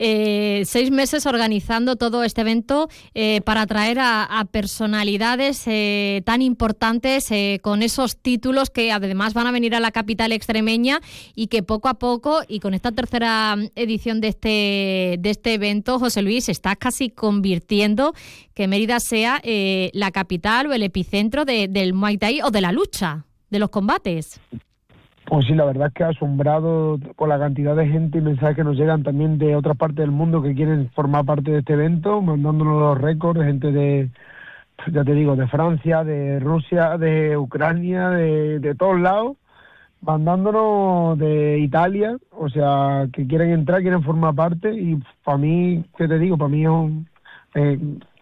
Eh, seis meses organizando todo este evento eh, para atraer a, personalidades eh, tan importantes eh, con esos títulos que además van a venir a la capital extremeña y que poco a poco y con esta tercera edición de este, de este evento, José Luis, se está casi convirtiendo que Mérida sea eh, la capital o el epicentro de- del Muay Thai o de la lucha, de los combates. Pues sí, la verdad es que asombrado con la cantidad de gente y mensajes que nos llegan también de otras partes del mundo que quieren formar parte de este evento, mandándonos los récords, gente de, ya te digo, de Francia, de Rusia, de Ucrania, de, de todos lados, mandándonos de Italia, o sea, que quieren entrar, quieren formar parte y para mí, ¿qué te digo? Para mí es un, eh,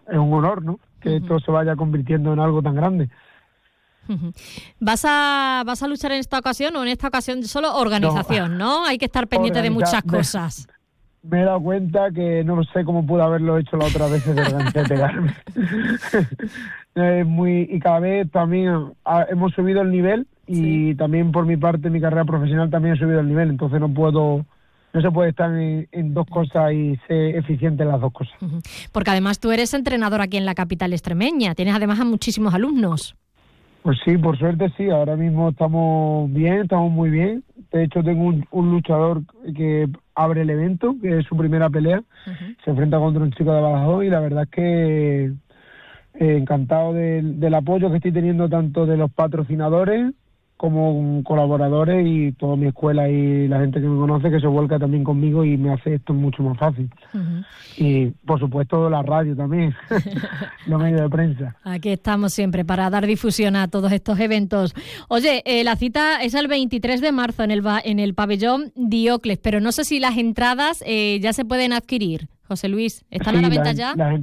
es un honor, ¿no? Que esto se vaya convirtiendo en algo tan grande. ¿Vas a, ¿Vas a luchar en esta ocasión o en esta ocasión solo organización, no? Hay que estar pendiente de muchas cosas. me he dado cuenta que no sé cómo pude haberlo hecho la otra vez de pegarme. Es muy, y cada vez también hemos subido el nivel y también por mi parte, mi carrera profesional también he subido el nivel, entonces no puedo, no se puede estar en, en dos cosas y ser eficiente en las dos cosas. Porque además tú eres entrenador aquí en la capital extremeña, tienes además a muchísimos alumnos. Pues sí, por suerte sí, ahora mismo estamos bien, estamos muy bien. De hecho, tengo un, un luchador que abre el evento, que es su primera pelea. Se enfrenta contra un chico de Badajoz y la verdad es que eh, encantado del, del apoyo que estoy teniendo tanto de los patrocinadores como colaboradores y toda mi escuela y la gente que me conoce que se vuelca también conmigo y me hace esto mucho más fácil. Y por supuesto la radio también, los medios de prensa. Aquí estamos siempre para dar difusión a todos estos eventos. Oye, eh, la cita es el 23 de marzo en el, en el pabellón Diocles, pero no sé si las entradas eh, ya se pueden adquirir. José Luis, ¿están a Sí, la venta ya? las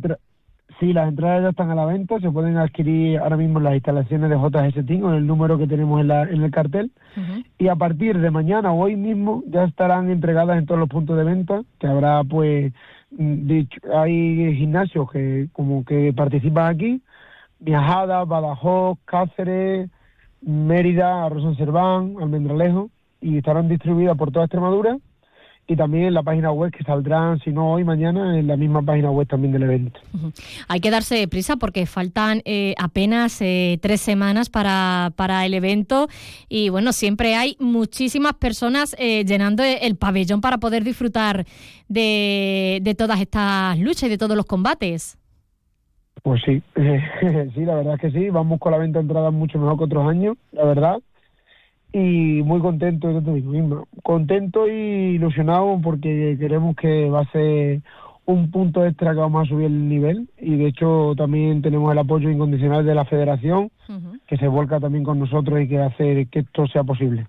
sí, las entradas ya están a la venta, se pueden adquirir ahora mismo en las instalaciones de JS Team con el número que tenemos en, la, en el cartel. Y a partir de mañana o hoy mismo ya estarán entregadas en todos los puntos de venta, que habrá pues, mm, dicho, hay gimnasios que como que participan aquí, Viajada, Badajoz, Cáceres, Mérida, Arroz Serván, Almendralejo, y estarán distribuidas por toda Extremadura y también en la página web que saldrán, si no hoy, mañana, en la misma página web también del evento. Hay que darse prisa porque faltan eh, apenas eh, tres semanas para, para el evento y bueno, siempre hay muchísimas personas eh, llenando el pabellón para poder disfrutar de, de todas estas luchas y de todos los combates. Pues sí, sí, la verdad es que sí, vamos con la venta de entradas mucho mejor que otros años, la verdad. Y muy contento, yo te digo, Isma, contento y ilusionado porque queremos que va a ser un punto extra que vamos a subir el nivel y de hecho también tenemos el apoyo incondicional de la federación que se vuelca también con nosotros y que hace que esto sea posible.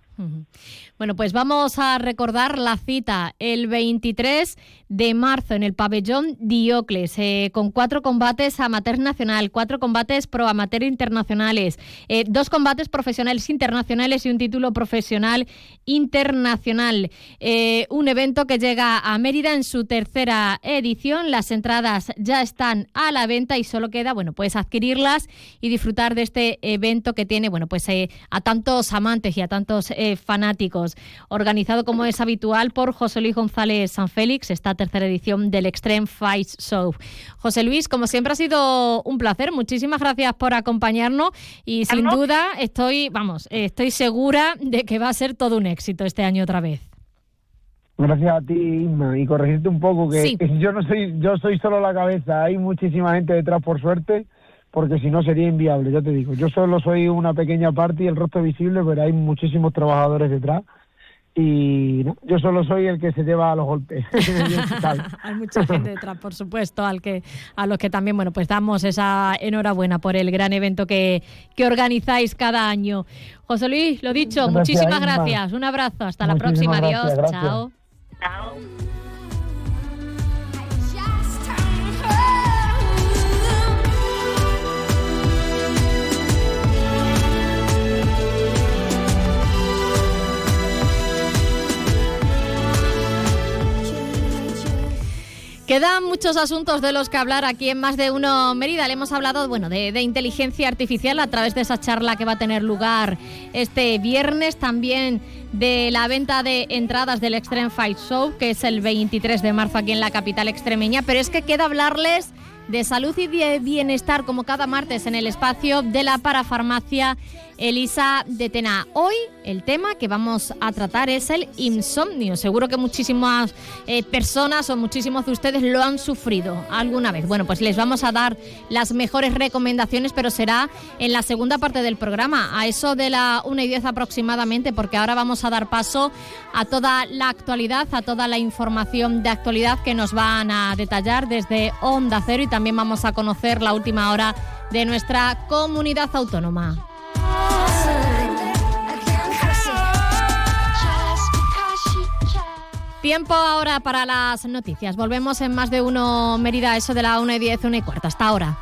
Bueno, pues vamos a recordar la cita el 23 de marzo en el pabellón Diocles, eh, con cuatro combates amateur nacional, cuatro combates pro amateur internacionales, eh, dos combates profesionales internacionales y un título profesional internacional. Eh, un evento que llega a Mérida en su tercera edición. Las entradas ya están a la venta y solo queda, bueno, pues adquirirlas y disfrutar de este evento que tiene, bueno, pues a tantos amantes y a tantos fanáticos. Organizado como es habitual por José Luis González San Félix, esta tercera edición del Extreme Fight Show. José Luis, como siempre ha sido un placer. Muchísimas gracias por acompañarnos y sin duda estoy, vamos, estoy segura de que va a ser todo un éxito este año otra vez. Gracias a ti, Isma, y corregirte un poco que Sí. que yo no soy, yo soy solo la cabeza, hay muchísima gente detrás por suerte, porque si no sería inviable, ya te digo. Yo solo soy una pequeña parte y el rostro visible, pero hay muchísimos trabajadores detrás. Y no, yo solo soy el que se lleva a los golpes. Hay mucha gente detrás, por supuesto, al que, a los que también, bueno, pues damos esa enhorabuena por el gran evento que, que organizáis cada año. José Luis, lo dicho, Gracias, muchísimas gracias. Un abrazo, hasta la próxima. gracias, Adiós, gracias. chao. Quedan muchos asuntos de los que hablar aquí en Más de Uno Mérida. Le hemos hablado bueno, de, de inteligencia artificial a través de esa charla que va a tener lugar este viernes. También de la venta de entradas del Extreme Fight Show, que es el 23 de marzo aquí en la capital extremeña. Pero es que queda hablarles de salud y de bienestar como cada martes en el espacio de la parafarmacia Elisa de Tena. Hoy el tema que vamos a tratar es el insomnio. Seguro que muchísimas eh, personas o muchísimos de ustedes lo han sufrido alguna vez. Bueno, pues les vamos a dar las mejores recomendaciones, pero será en la segunda parte del programa, a eso de la 1 y 10 aproximadamente, porque ahora vamos a dar paso a toda la actualidad, a toda la información de actualidad que nos van a detallar desde Onda Cero y también vamos a conocer la última hora de nuestra comunidad autónoma. Tiempo ahora para las noticias. Volvemos en más de uno Mérida, eso de la 1 y 10, 1 y cuarta. Hasta ahora.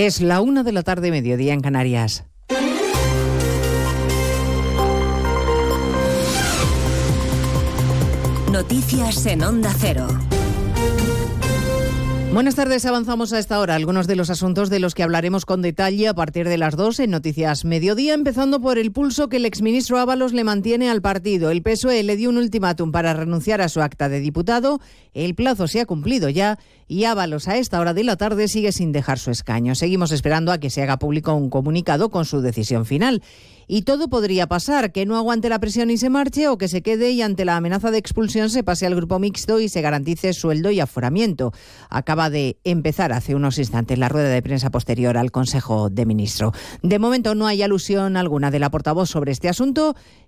Es la una de la tarde, mediodía en Canarias. Noticias en Onda Cero. Buenas tardes, avanzamos a esta hora algunos de los asuntos de los que hablaremos con detalle a partir de las 2 en Noticias Mediodía, empezando por el pulso que el exministro Ábalos le mantiene al partido. El PSOE le dio un ultimátum para renunciar a su acta de diputado, el plazo se ha cumplido ya y Ábalos a esta hora de la tarde sigue sin dejar su escaño. Seguimos esperando a que se haga público un comunicado con su decisión final. Y todo podría pasar, que no aguante la presión y se marche o que se quede y ante la amenaza de expulsión se pase al grupo mixto y se garantice sueldo y aforamiento. Acaba de empezar hace unos instantes la rueda de prensa posterior al Consejo de Ministros. De momento no hay alusión alguna de la portavoz sobre este asunto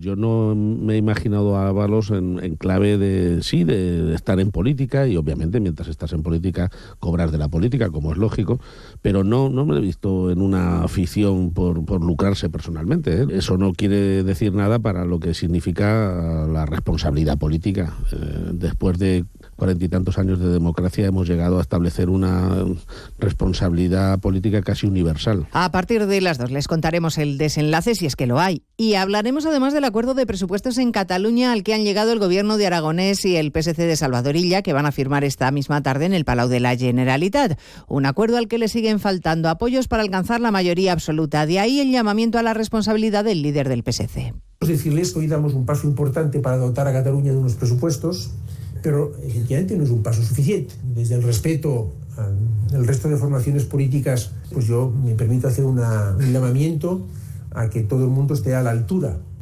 Yo no me he imaginado a Ábalos en, clave de, sí, de, de, estar en política y obviamente mientras estás en política cobras de la política, como es lógico, pero no, no me lo he visto en una afición por, por lucrarse personalmente. ¿eh? Eso no quiere decir nada para lo que significa la responsabilidad política. Eh, después de cuarenta y tantos años de democracia hemos llegado a establecer una responsabilidad política casi universal. A partir de las dos les contaremos el desenlace si es que lo hay. Y hablaremos además del acuerdo de presupuestos en Cataluña al que han llegado el gobierno de Aragonés y el PSC de Salvadorilla que van a firmar esta misma tarde en el Palau de la Generalitat. Un acuerdo al que le siguen faltando apoyos para alcanzar la mayoría absoluta. De ahí el llamamiento a la responsabilidad del líder del PSC. Decirles que hoy damos un paso importante para dotar a Cataluña de unos presupuestos pero efectivamente no es un paso suficiente. Desde el respeto al resto de formaciones políticas, pues yo me permito hacer un llamamiento a que todo el mundo esté a la altura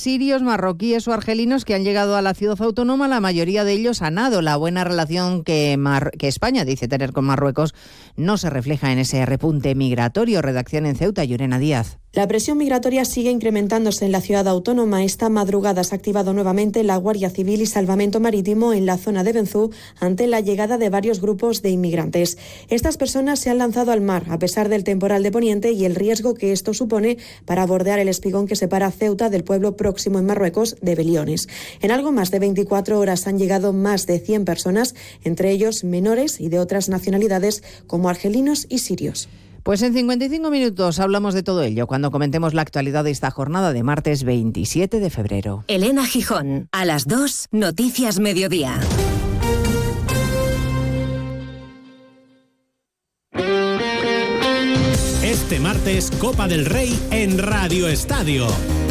Sirios, marroquíes o argelinos que han llegado a la ciudad autónoma, la mayoría de ellos han dado la buena relación que, Mar que España dice tener con Marruecos no se refleja en ese repunte migratorio. Redacción en Ceuta, Llorena Díaz. La presión migratoria sigue incrementándose en la ciudad autónoma. Esta madrugada se ha activado nuevamente la Guardia Civil y Salvamento Marítimo en la zona de Benzú ante la llegada de varios grupos de inmigrantes. Estas personas se han lanzado al mar a pesar del temporal de Poniente y el riesgo que esto supone para bordear el espigón que separa Ceuta del pueblo próximo en Marruecos de Beliones. En algo más de 24 horas han llegado más de 100 personas, entre ellos menores y de otras nacionalidades como argelinos y sirios. Pues en 55 minutos hablamos de todo ello cuando comentemos la actualidad de esta jornada de martes 27 de febrero. Elena Gijón, a las 2, Noticias Mediodía. Este martes, Copa del Rey en Radio Estadio.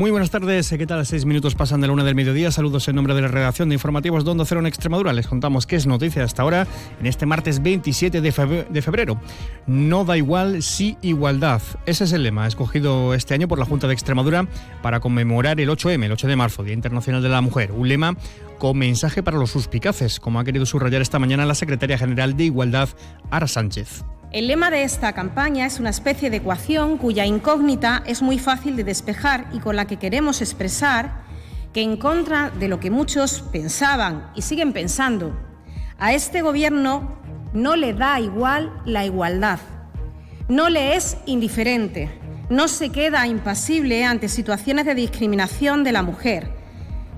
Muy buenas tardes, ¿qué tal? Seis minutos pasan de la una del mediodía. Saludos en nombre de la redacción de informativos de Cero en Extremadura. Les contamos qué es noticia hasta ahora en este martes 27 de febe- de febrero. No da igual, sí igualdad. Ese es el lema escogido este año por la Junta de Extremadura para conmemorar el 8M, el 8 de marzo, Día Internacional de la Mujer. Un lema con mensaje para los suspicaces, como ha querido subrayar esta mañana la secretaria general de Igualdad, Ara Sánchez. El lema de esta campaña es una especie de ecuación cuya incógnita es muy fácil de despejar y con la que queremos expresar que en contra de lo que muchos pensaban y siguen pensando, a este gobierno no le da igual la igualdad, no le es indiferente, no se queda impasible ante situaciones de discriminación de la mujer,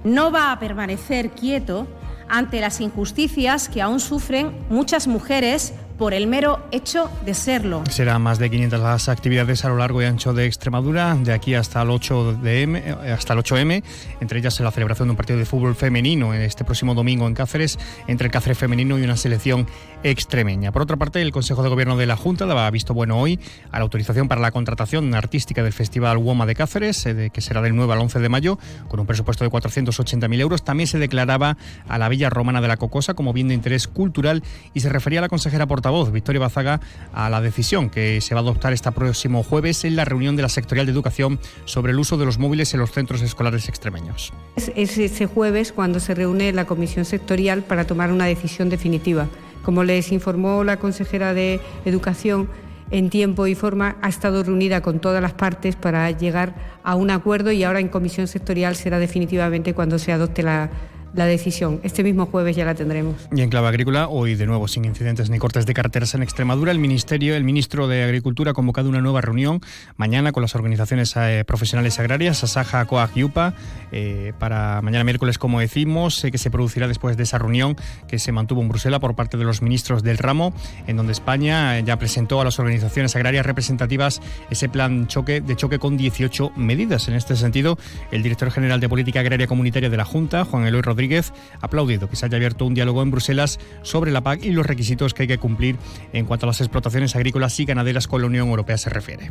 no va a permanecer quieto ante las injusticias que aún sufren muchas mujeres por el mero hecho de serlo. Serán más de 500 las actividades a lo largo y ancho de Extremadura, de aquí hasta el 8 de M, eh, hasta el 8M, entre ellas la celebración de un partido de fútbol femenino en este próximo domingo en Cáceres, entre el Cáceres femenino y una selección extremeña. Por otra parte, el Consejo de Gobierno de la Junta daba visto bueno hoy a la autorización para la contratación artística del Festival Woma de Cáceres, eh, que será del 9 al 11 de mayo, con un presupuesto de 480.000 euros. También se declaraba a la Villa Romana de la Cocosa como bien de interés cultural y se refería a la consejera portavoz, Victoria Bazaga, a la decisión que se va a adoptar este próximo jueves en la reunión de la sectorial de educación sobre el uso de los móviles en los centros escolares extremeños. Es ese jueves cuando se reúne la comisión sectorial para tomar una decisión definitiva. Como les informó la consejera de Educación, en tiempo y forma ha estado reunida con todas las partes para llegar a un acuerdo y ahora en comisión sectorial será definitivamente cuando se adopte la, la decisión. Este mismo jueves ya la tendremos. Y en clave agrícola, hoy de nuevo sin incidentes ni cortes de carreteras en Extremadura, el ministerio, el ministro de Agricultura ha convocado una nueva reunión mañana con las organizaciones eh, profesionales agrarias, Asaja, COAG y UPA, eh, para mañana miércoles, como decimos, eh, que se producirá después de esa reunión que se mantuvo en Bruselas por parte de los ministros del ramo, en donde España eh, ya presentó a las organizaciones agrarias representativas ese plan choque de choque con 18 medidas. En este sentido, el director general de Política Agraria Comunitaria de la Junta, Juan Eloy Rodríguez, ha aplaudido que se haya abierto un diálogo en Bruselas sobre la PAC y los requisitos que hay que cumplir en cuanto a las explotaciones agrícolas y ganaderas con la Unión Europea se refiere.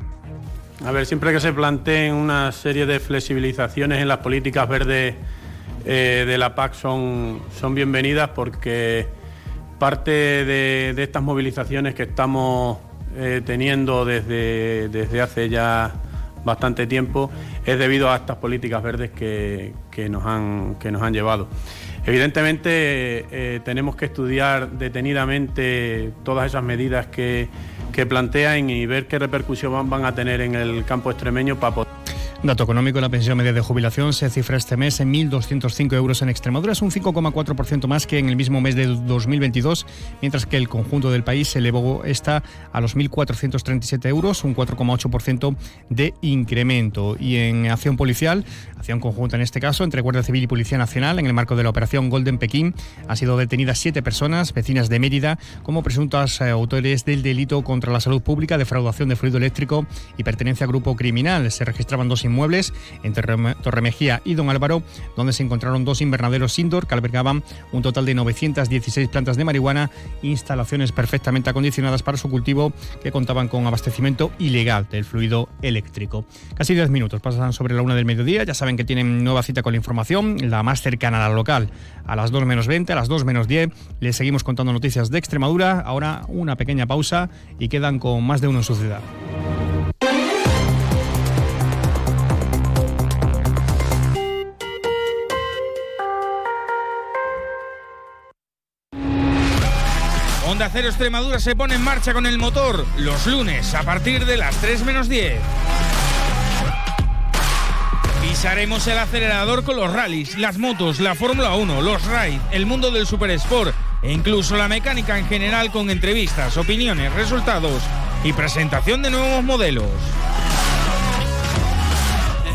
A ver, siempre que se planteen una serie de flexibilizaciones en las políticas verdes eh, de la PAC son, son bienvenidas porque parte de, estas movilizaciones que estamos eh, teniendo desde, desde hace ya bastante tiempo es debido a estas políticas verdes que, que nos, han, que nos han llevado. Evidentemente eh, tenemos que estudiar detenidamente todas esas medidas que, que plantean y ver qué repercusión van- van a tener en el campo extremeño para poder... Dato económico, la pensión media de jubilación se cifra este mes en 1.205 euros en Extremadura, es un 5,4% más que en el mismo mes de 2022, mientras que el conjunto del país se elevó esta a los 1.437 euros, un 4,8% de incremento. Y en acción policial, acción conjunta en este caso, entre Guardia Civil y Policía Nacional, en el marco de la operación Golden Pekín, han sido detenidas siete personas, vecinas de Mérida, como presuntas eh, autores del delito contra la salud pública, defraudación de fluido eléctrico y pertenencia a grupo criminal. Se registraban dos inmuebles en Torreme- Torremejía y Don Álvaro, donde se encontraron dos invernaderos indoor que albergaban un total de 916 plantas de marihuana, instalaciones perfectamente acondicionadas para su cultivo que contaban con abastecimiento ilegal del fluido eléctrico. Casi 10 minutos pasan sobre la una del mediodía, ya saben que tienen nueva cita con la información, la más cercana a la local, a las 2 menos 20, a las 2 menos 10. Les seguimos contando noticias de Extremadura, ahora una pequeña pausa y quedan con más de uno en su ciudad. Onda Cero Extremadura se pone en marcha con el motor los lunes a partir de las 3 menos 10. Pisaremos el acelerador con los rallies, las motos, la Fórmula 1, los ride, el mundo del super sport e incluso la mecánica en general con entrevistas, opiniones, resultados y presentación de nuevos modelos.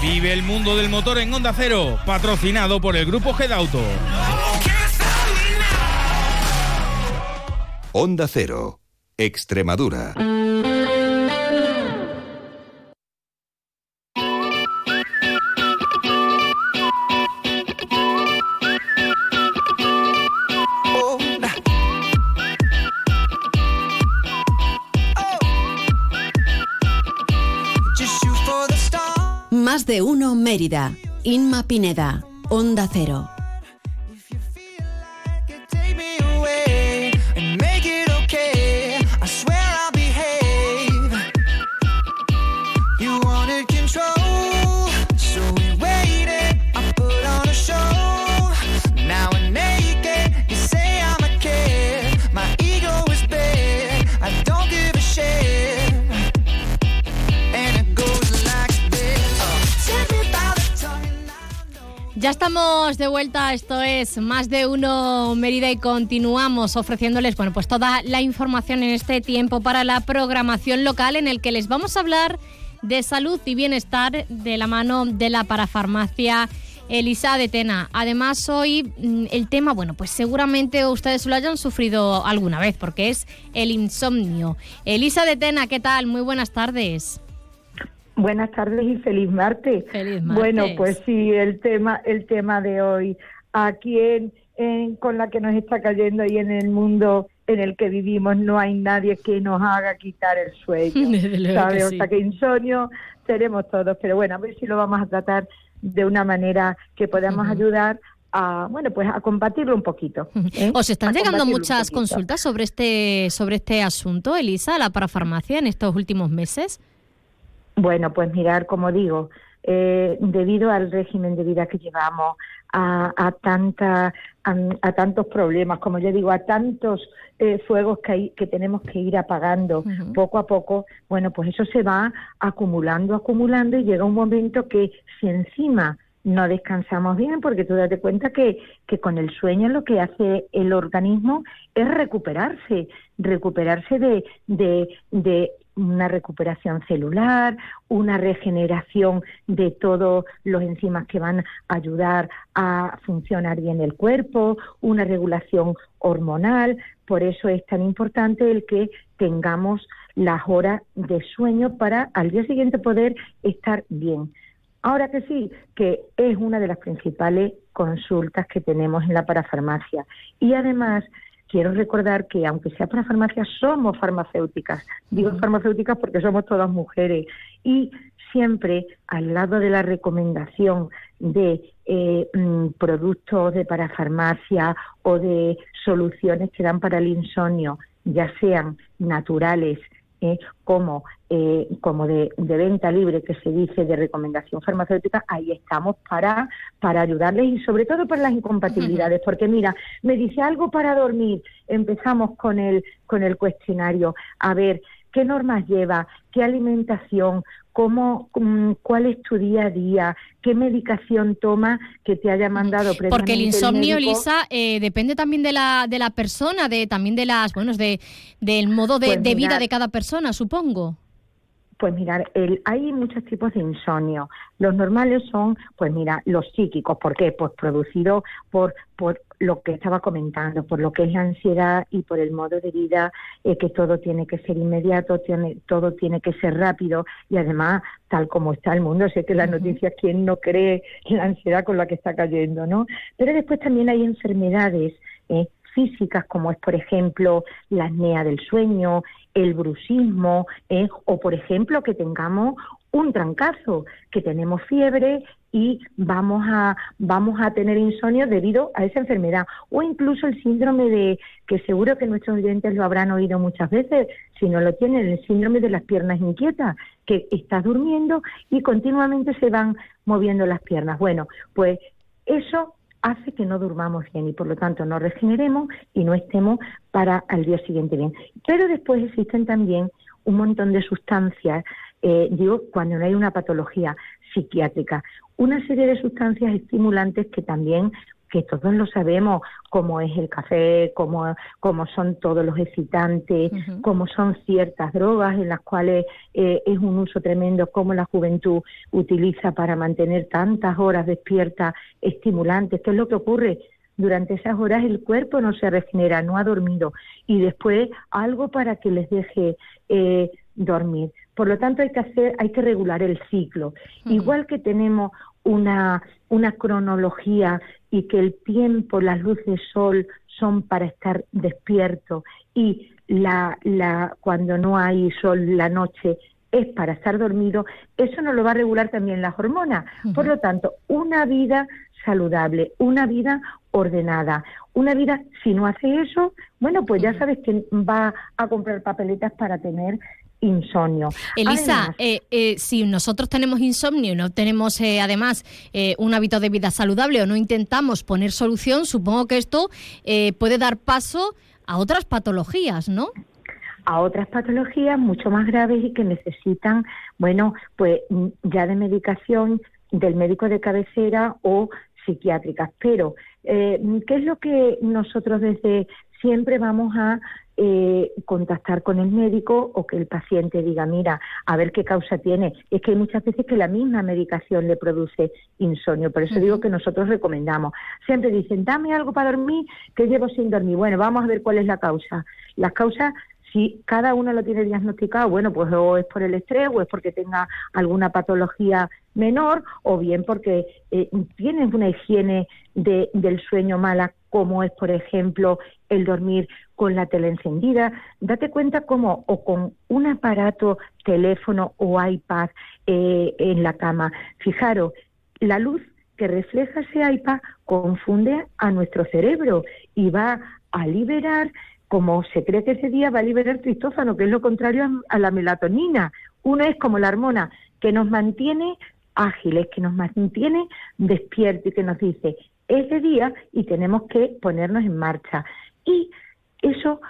Vive el mundo del motor en Onda Cero, patrocinado por el grupo Gedauto. Onda Cero, Extremadura. Más de uno Mérida. Inma Pineda. Onda Cero. Ya estamos de vuelta, esto es Más de Uno Mérida y continuamos ofreciéndoles bueno, pues toda la información en este tiempo para la programación local en el que les vamos a hablar de salud y bienestar de la mano de la parafarmacia Elisa de Tena. Además, hoy mm, el tema, bueno, pues seguramente ustedes lo hayan sufrido alguna vez porque es el insomnio. Elisa de Tena, ¿qué tal? Muy buenas tardes. Buenas tardes y feliz martes. Feliz martes. Bueno, pues sí, el tema, el tema de hoy, aquí en, en- con la que nos está cayendo y en el mundo en el que vivimos no hay nadie que nos haga quitar el sueño. ¿sabes? que O sí. sea que insomnio tenemos todos, pero bueno, a ver si lo vamos a tratar de una manera que podamos ayudar a, bueno, pues a combatirlo un poquito. ¿eh? ¿Os están A llegando muchas consultas sobre este sobre este asunto, Elisa, la parafarmacia en estos últimos meses? Bueno, pues mirar, como digo, eh, debido al régimen de vida que llevamos, a, a, tanta, a, a tantos problemas, como yo digo, a tantos eh, fuegos que, hay, que tenemos que ir apagando poco a poco, bueno, pues eso se va acumulando, acumulando y llega un momento que si encima no descansamos bien, porque tú date cuenta que, que con el sueño lo que hace el organismo es recuperarse, recuperarse de, de, de una recuperación celular, una regeneración de todos los enzimas que van a ayudar a funcionar bien el cuerpo, una regulación hormonal. Por eso es tan importante el que tengamos las horas de sueño para al día siguiente poder estar bien. Ahora que sí, que es una de las principales consultas que tenemos en la parafarmacia. Y además, quiero recordar que aunque sea parafarmacia, somos farmacéuticas. Digo farmacéuticas porque somos todas mujeres. Y siempre al lado de la recomendación de eh, mm, productos de parafarmacia o de soluciones que dan para el insomnio, ya sean naturales, eh, como, eh, como de, de venta libre que se dice de recomendación farmacéutica, ahí estamos para, para ayudarles y sobre todo para las incompatibilidades, porque mira, me dice algo para dormir, empezamos con el, con el cuestionario, a ver, ¿qué normas lleva? ¿Qué alimentación? ¿Cómo, mm, ¿Cuál es tu día a día? ¿Qué medicación toma que te haya mandado Porque el insomnio? Elisa, eh, depende también de la, de la persona, de también de las, bueno, de, del modo de, Pues de vida de cada persona, supongo. Pues mirar, el, hay muchos tipos de insomnio. Los normales son, pues mira, los psíquicos. ¿Por qué? Pues producido por, por lo que estaba comentando, por lo que es la ansiedad y por el modo de vida, eh, que todo tiene que ser inmediato, tiene, todo tiene que ser rápido y además, tal como está el mundo, sé que las noticias, ¿quién no cree la ansiedad con la que está cayendo, no? Pero después también hay enfermedades eh, físicas como es por ejemplo la apnea del sueño, el bruxismo eh, o por ejemplo que tengamos un trancazo, que tenemos fiebre y vamos a vamos a tener insomnio debido a esa enfermedad o incluso el síndrome de que seguro que nuestros oyentes lo habrán oído muchas veces, si no lo tienen, el síndrome de las piernas inquietas, que estás durmiendo y continuamente se van moviendo las piernas. Bueno, pues eso hace que no durmamos bien y por lo tanto no regeneremos y no estemos para al día siguiente bien. Pero después existen también un montón de sustancias, eh, digo, cuando no hay una patología psiquiátrica, una serie de sustancias estimulantes que también que todos lo sabemos, como es el café, como, como son todos los excitantes, como son ciertas drogas en las cuales eh, es un uso tremendo, como la juventud utiliza para mantener tantas horas despierta, estimulantes. ¿Qué es lo que ocurre? Durante esas horas el cuerpo no se regenera, no ha dormido y después algo para que les deje eh, dormir. Por lo tanto hay que hacer, hay que regular el ciclo. Igual que tenemos una, una cronología y que el tiempo, las luces del sol son para estar despierto. Y la, la, cuando no hay sol la noche es para estar dormido, eso nos lo va a regular también las hormonas. Por lo tanto, una vida saludable, una vida ordenada, una vida, si no hace eso, bueno, pues ya sabes que va a comprar papeletas para tener insomnio. Elisa, Además, eh, eh, si nosotros tenemos insomnio y no tenemos eh, además un hábito de vida saludable o no intentamos poner solución, supongo que esto eh, puede dar paso a otras patologías, ¿no? a otras patologías mucho más graves y que necesitan, bueno, pues mm, ya de medicación del médico de cabecera o psiquiátricas. Pero, eh, ¿qué es lo que nosotros desde siempre vamos a eh, contactar con el médico o que el paciente diga, mira, a ver qué causa tiene? Es que hay muchas veces que la misma medicación le produce insomnio. Por eso digo que nosotros recomendamos. Siempre dicen, dame algo para dormir, que llevo sin dormir. Bueno, vamos a ver cuál es la causa. Las causas si cada uno lo tiene diagnosticado, bueno, pues o es por el estrés o es porque tenga alguna patología menor o bien porque eh, tienes una higiene de- del sueño mala, como es, por ejemplo, el dormir con la tele encendida. Date cuenta cómo o con un aparato, teléfono o iPad eh, en la cama. Fijaros, la luz que refleja ese iPad confunde a nuestro cerebro y va a liberar, como se cree que ese día va a liberar tristófano, que es lo contrario a, la melatonina. Una es como la hormona que nos mantiene ágiles, que nos mantiene despiertos y que nos dice, es de día y tenemos que ponernos en marcha. Y eso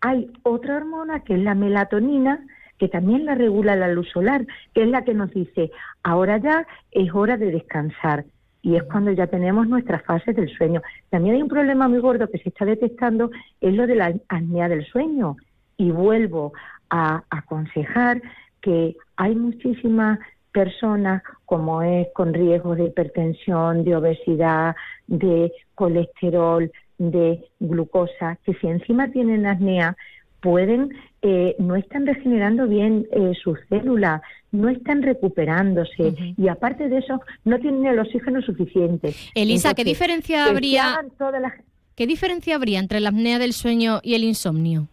hay otra hormona que es la melatonina, que también la regula la luz solar, que es la que nos dice, ahora ya es hora de descansar. Y es cuando ya tenemos nuestras fases del sueño. También hay un problema muy gordo que se está detectando, es lo de la apnea del sueño. Y vuelvo a aconsejar que hay muchísimas personas, como es con riesgos de hipertensión, de obesidad, de colesterol, de glucosa, que si encima tienen apnea, pueden, eh, no están regenerando bien eh, sus células, no están recuperándose y aparte de eso no tienen el oxígeno suficiente. Elisa, ¿qué diferencia habría? las- ¿Qué diferencia habría entre la apnea del sueño y el insomnio?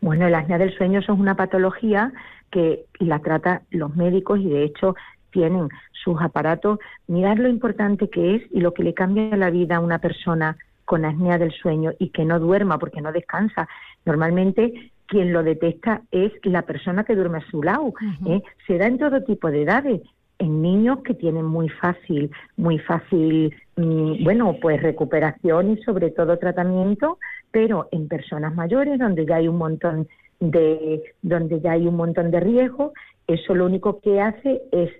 Bueno, el apnea del sueño es una patología que la trata los médicos y de hecho tienen sus aparatos. Mirad lo importante que es y lo que le cambia la vida a una persona con apnea del sueño y que no duerma porque no descansa. Normalmente quien lo detecta es la persona que duerme a su lado. ¿eh? Se da en todo tipo de edades. En niños que tienen muy fácil, muy fácil, mm, bueno, pues recuperación y sobre todo tratamiento, pero en personas mayores donde ya hay un montón de, donde ya hay un montón de riesgo, eso lo único que hace es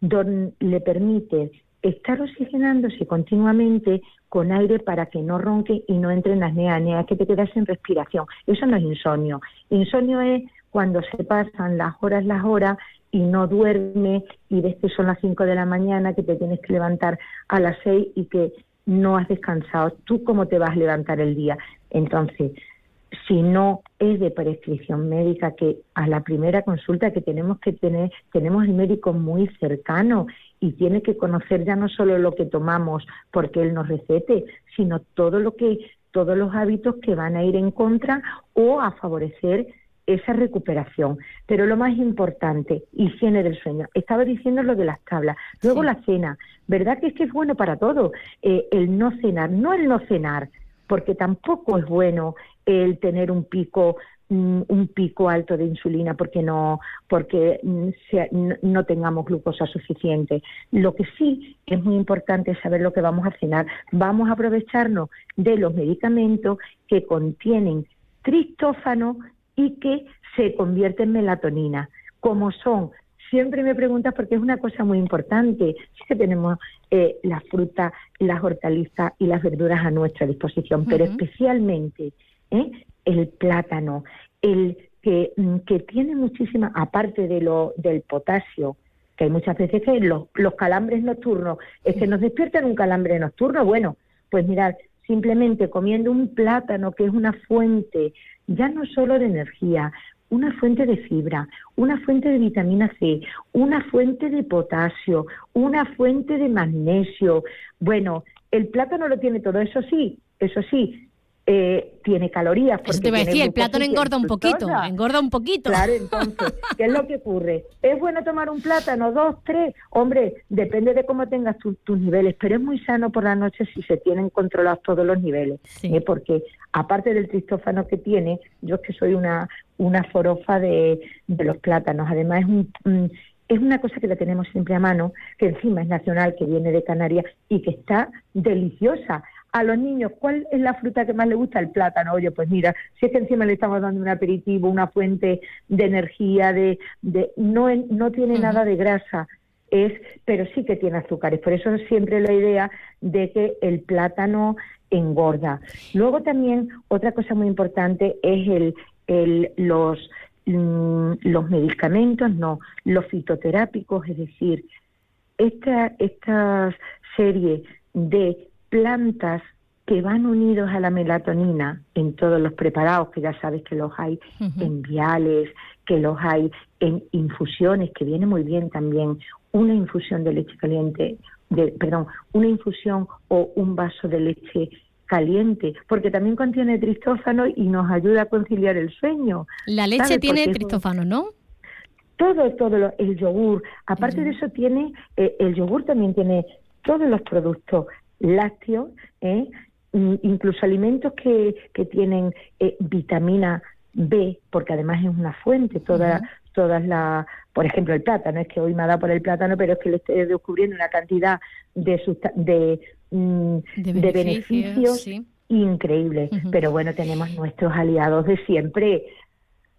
don- le permite estar oxigenándose continuamente con aire para que no ronque y no entre en apnea. Apnea es que te quedas sin respiración. Eso no es insomnio. Insomnio es cuando se pasan las horas, las horas y no duerme y ves que son las 5 de la mañana, que te tienes que levantar a las 6 y que no has descansado. ¿Tú cómo te vas a levantar el día? Entonces, si no es de prescripción médica, que a la primera consulta que tenemos que tener, tenemos el médico muy cercano y tiene que conocer ya no solo lo que tomamos porque él nos recete, sino todo lo que, todos los hábitos que van a ir en contra o a favorecer esa recuperación. Pero lo más importante, higiene del sueño. Estaba diciendo lo de las tablas. Luego la cena. ¿Verdad que es que es bueno para todo? Eh, el no cenar, no el no cenar, porque tampoco es bueno el tener un pico mm, un pico alto de insulina porque no porque mm, no tengamos glucosa suficiente. Lo que sí es muy importante es saber lo que vamos a cenar. Vamos a aprovecharnos de los medicamentos que contienen tristófano y que se convierten en melatonina, como son Siempre me preguntas porque es una cosa muy importante. Sí que tenemos eh, las frutas, las hortalizas y las verduras a nuestra disposición, pero especialmente ¿eh? el plátano, el que, mm, que tiene muchísima, aparte de lo, del potasio, que hay muchas veces que los, los calambres nocturnos, es que nos despiertan un calambre nocturno, bueno, pues mirad, simplemente comiendo un plátano que es una fuente ya no solo de energía, una fuente de fibra, una fuente de vitamina C, una fuente de potasio, una fuente de magnesio. Bueno, el plátano lo tiene todo, eso sí, eso sí, eh, tiene calorías. Eso porque te iba a decir, el plátano engorda un poquito, engorda un poquito. Claro, entonces, ¿qué es lo que ocurre? ¿Es bueno tomar un plátano, dos, tres? Hombre, depende de cómo tengas tu- tus niveles, pero es muy sano por la noche si se tienen controlados todos los niveles, ¿eh? porque aparte del tristófano que tiene, yo es que soy una, una forofa de, de los plátanos, además es un... es una cosa que la tenemos siempre a mano, que encima es nacional, que viene de Canarias y que está deliciosa. A los niños, ¿cuál es la fruta que más les gusta? El plátano. Oye, pues mira, si es que encima le estamos dando un aperitivo, una fuente de energía, de, de no, no tiene nada de grasa, es, pero sí que tiene azúcares. Por eso siempre la idea de que el plátano engorda. Luego también otra cosa muy importante es el, el, los, mm, los medicamentos, no, los fitoterápicos, es decir, esta, esta serie de plantas que van unidos a la melatonina en todos los preparados, que ya sabes que los hay en viales, que los hay en infusiones, que viene muy bien también una infusión de leche caliente, de, perdón, una infusión o un vaso de leche caliente, porque también contiene tristófano y nos ayuda a conciliar el sueño. La leche ¿sabes? tiene Porque un- tristófano, ¿no? todo, todo, lo- el yogur. Aparte de eso tiene, eh, el yogur también tiene todos los productos lácteos, ¿eh? Incluso alimentos que, que tienen eh, vitamina B, porque además es una fuente, toda, todas las, por ejemplo, el plátano, es que hoy me ha dado por el plátano, pero es que le estoy descubriendo una cantidad de, de, mm, De de beneficios, beneficios sí. increíbles. Pero bueno, tenemos nuestros aliados de siempre,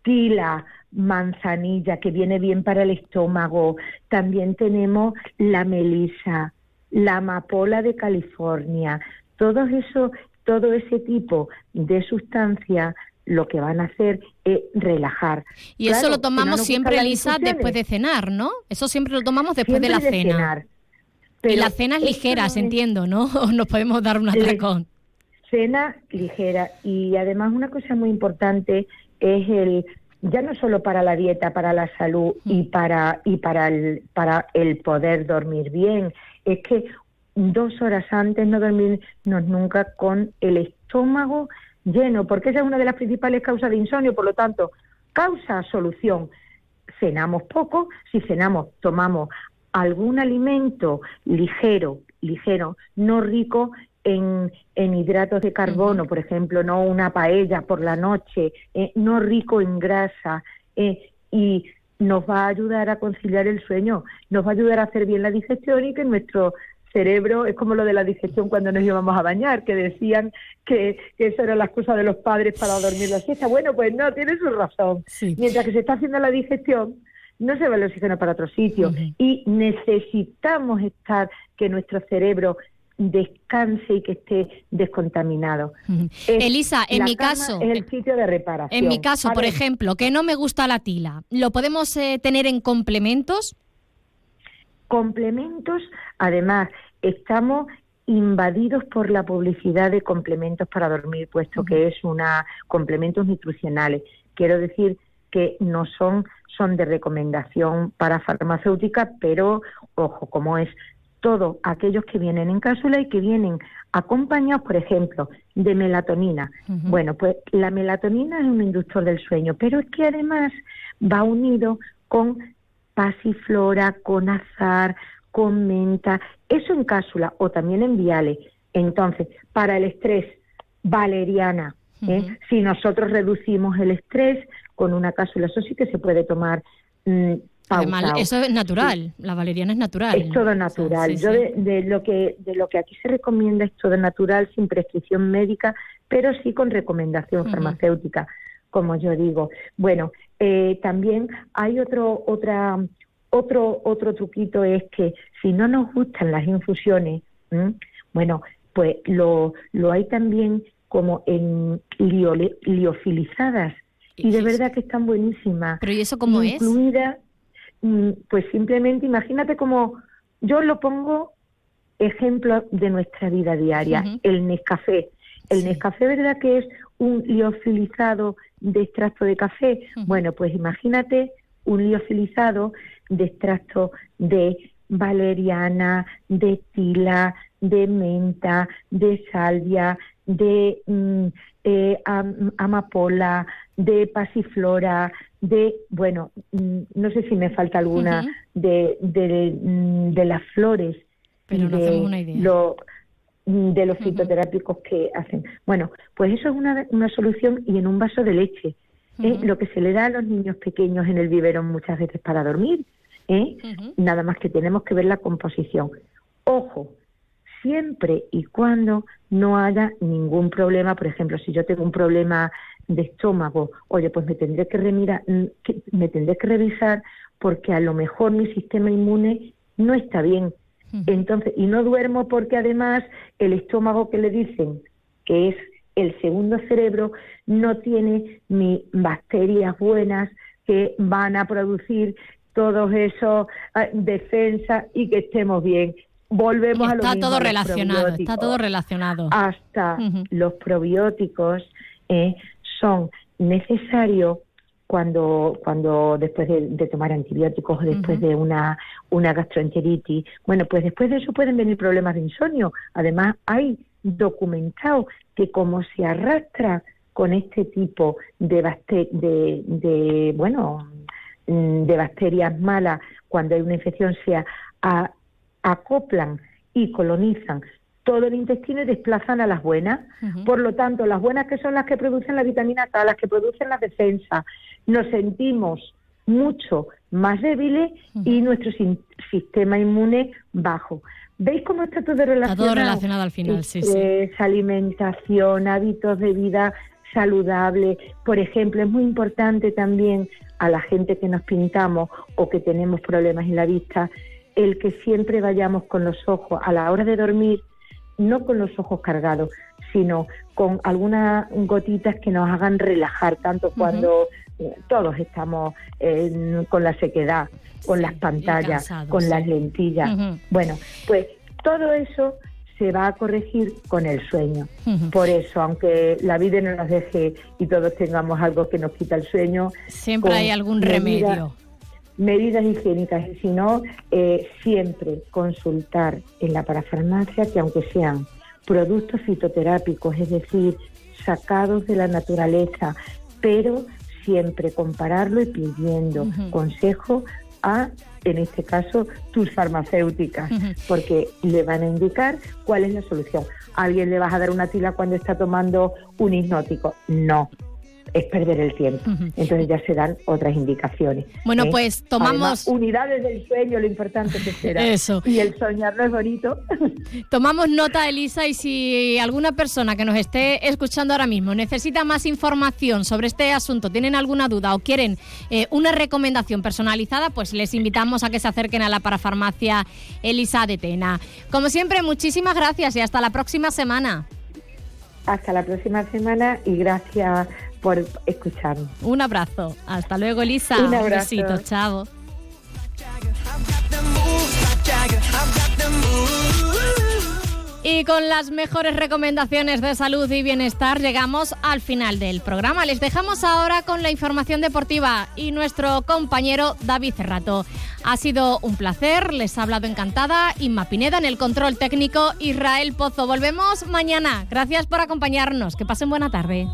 tila, manzanilla, que viene bien para el estómago. También tenemos la melisa, la amapola de California. Todo eso, todo ese tipo de sustancias lo que van a hacer es relajar. Y eso lo no tomamos siempre, infusiones. después de cenar, ¿no? Eso siempre lo tomamos después de la de cena. cenar. y Pero las cenas ligeras, no es- entiendo, ¿no? O nos podemos dar un atracón. cena ligera y además una cosa muy importante es el ya no solo para la dieta, para la salud y para y para el para el poder dormir bien, es que dos horas antes no dormirnos nunca con el estómago lleno, porque esa es una de las principales causas de insomnio, por lo tanto, causa solución. Cenamos poco, si cenamos, tomamos algún alimento ligero, ligero, no rico en, en hidratos de carbono, por ejemplo, no una paella por la noche, eh, no rico en grasa, eh, y nos va a ayudar a conciliar el sueño, nos va a ayudar a hacer bien la digestión y que nuestro cerebro es como lo de la digestión cuando nos íbamos a bañar, que decían que, que eso era la excusa de los padres para dormir la siesta. Bueno, pues no, tiene su razón. Mientras que se está haciendo la digestión, no se va el oxígeno para otro sitio y necesitamos estar que nuestro cerebro descanse y que esté descontaminado. Es- Elisa, en mi caso, es el sitio de reparación. En mi caso, por ejemplo, que no me gusta la tila, ¿lo podemos eh, tener en complementos? complementos, además, estamos invadidos por la publicidad de complementos para dormir, puesto que es una complementos nutricionales. Quiero decir que no son son de recomendación para farmacéutica, pero ojo, como es todo aquellos que vienen en cápsula y que vienen acompañados, por ejemplo, de melatonina. Bueno, pues la melatonina es un inductor del sueño, pero es que además va unido con pasiflora, con azar, con menta, eso en cápsula o también en viales. Entonces, para el estrés, valeriana, ¿eh? Si nosotros reducimos el estrés con una cápsula, eso sí que se puede tomar mm, Además, pausado. eso es natural. La valeriana es natural. Es todo natural. sí, Yo de, de lo que de lo que aquí se recomienda es todo natural, sin prescripción médica, pero sí con recomendación farmacéutica, como yo digo. Bueno, eh, también hay otro otra otro otro truquito es que si no nos gustan las infusiones, ¿m? bueno, pues lo lo hay también como en liole- liofilizadas y de verdad que están buenísimas. Pero ¿y eso cómo es? Incluida, mm, pues simplemente imagínate como yo lo pongo ejemplo de nuestra vida diaria, el Nescafé. El Nescafé, ¿verdad que es un liofilizado de extracto de café? Bueno, pues imagínate un liofilizado de extracto de valeriana, de tila, de menta, de salvia, de mm, eh, am- amapola, de pasiflora, de, bueno, mm, no sé si me falta alguna, de, de, mm, de las flores Pero y no de, hacemos una idea. lo- mm, de los fitoterápicos que hacen. Bueno, pues eso es una, una solución y en un vaso de leche. ¿eh? Ujú. Lo que se le da a los niños pequeños en el biberón muchas veces para dormir. ¿eh? Nada más que tenemos que ver la composición. Ojo, siempre y cuando no haya ningún problema, por ejemplo, si yo tengo un problema de estómago, oye, pues me tendré que, remira- mm, que- me tendré que revisar porque a lo mejor mi sistema inmune no está bien. Entonces, y no duermo porque además el estómago que le dicen que es el segundo cerebro no tiene ni bacterias buenas que van a producir todos esos ah, defensas y que estemos bien. Volvemos a lo Está mismo, todo relacionado, está todo relacionado. Hasta los probióticos eh, son necesarios cuando, cuando después de, de tomar antibióticos o después de una, una gastroenteritis. Bueno, pues después de eso pueden venir problemas de insomnio. Además, hay documentado que como se arrastra con este tipo de, de, de bueno, de bacterias malas, cuando hay una infección, se a- a- acoplan y colonizan todo el intestino y desplazan a las buenas. Por lo tanto, las buenas que son las que producen la vitamina K, las que producen la defensa, nos sentimos mucho más débiles y nuestro sistema inmune bajo. ¿Veis cómo está todo relacionado? Está todo relacionado al final, sí, sí. Alimentación, hábitos de vida saludable. Por ejemplo, es muy importante también a la gente que nos pintamos o que tenemos problemas en la vista, el que siempre vayamos con los ojos a la hora de dormir, no con los ojos cargados, sino con algunas gotitas que nos hagan relajar, tanto cuando eh, todos estamos eh, con la sequedad, con las pantallas, con sí. las lentillas. Bueno, pues todo eso se va a corregir con el sueño. Por eso, aunque la vida no nos deje y todos tengamos algo que nos quita el sueño, Siempre hay algún remedio. Medidas higiénicas y si no, eh, siempre consultar en la parafarmacia que aunque sean productos fitoterápicos, es decir, sacados de la naturaleza, pero siempre compararlo y pidiendo consejo a, en este caso, tus farmacéuticas, porque le van a indicar cuál es la solución. ¿A alguien le vas a dar una tila cuando está tomando un hipnótico? No, es perder el tiempo. Entonces ya se dan otras indicaciones. Bueno, ¿eh? pues tomamos- Además, unidades del sueño, lo importante que será. Eso. Y el soñar no es bonito. Tomamos nota, Elisa, y si alguna persona que nos esté escuchando ahora mismo necesita más información sobre este asunto, tienen alguna duda o quieren eh, una recomendación personalizada, pues les invitamos a que se acerquen a la parafarmacia Elisa de Tena. Como siempre, muchísimas gracias y hasta la próxima semana. Hasta la próxima semana y gracias por escucharnos. Un abrazo. Hasta luego, Elisa. Un abrazo. besito. Chao. Y con las mejores recomendaciones de salud y bienestar llegamos al final del programa. Les dejamos ahora con la información deportiva y nuestro compañero David Cerrato. Ha sido un placer, les ha hablado encantada Inma Pineda en el control técnico Israel Pozo. Volvemos mañana. Gracias por acompañarnos. Que pasen buena tarde.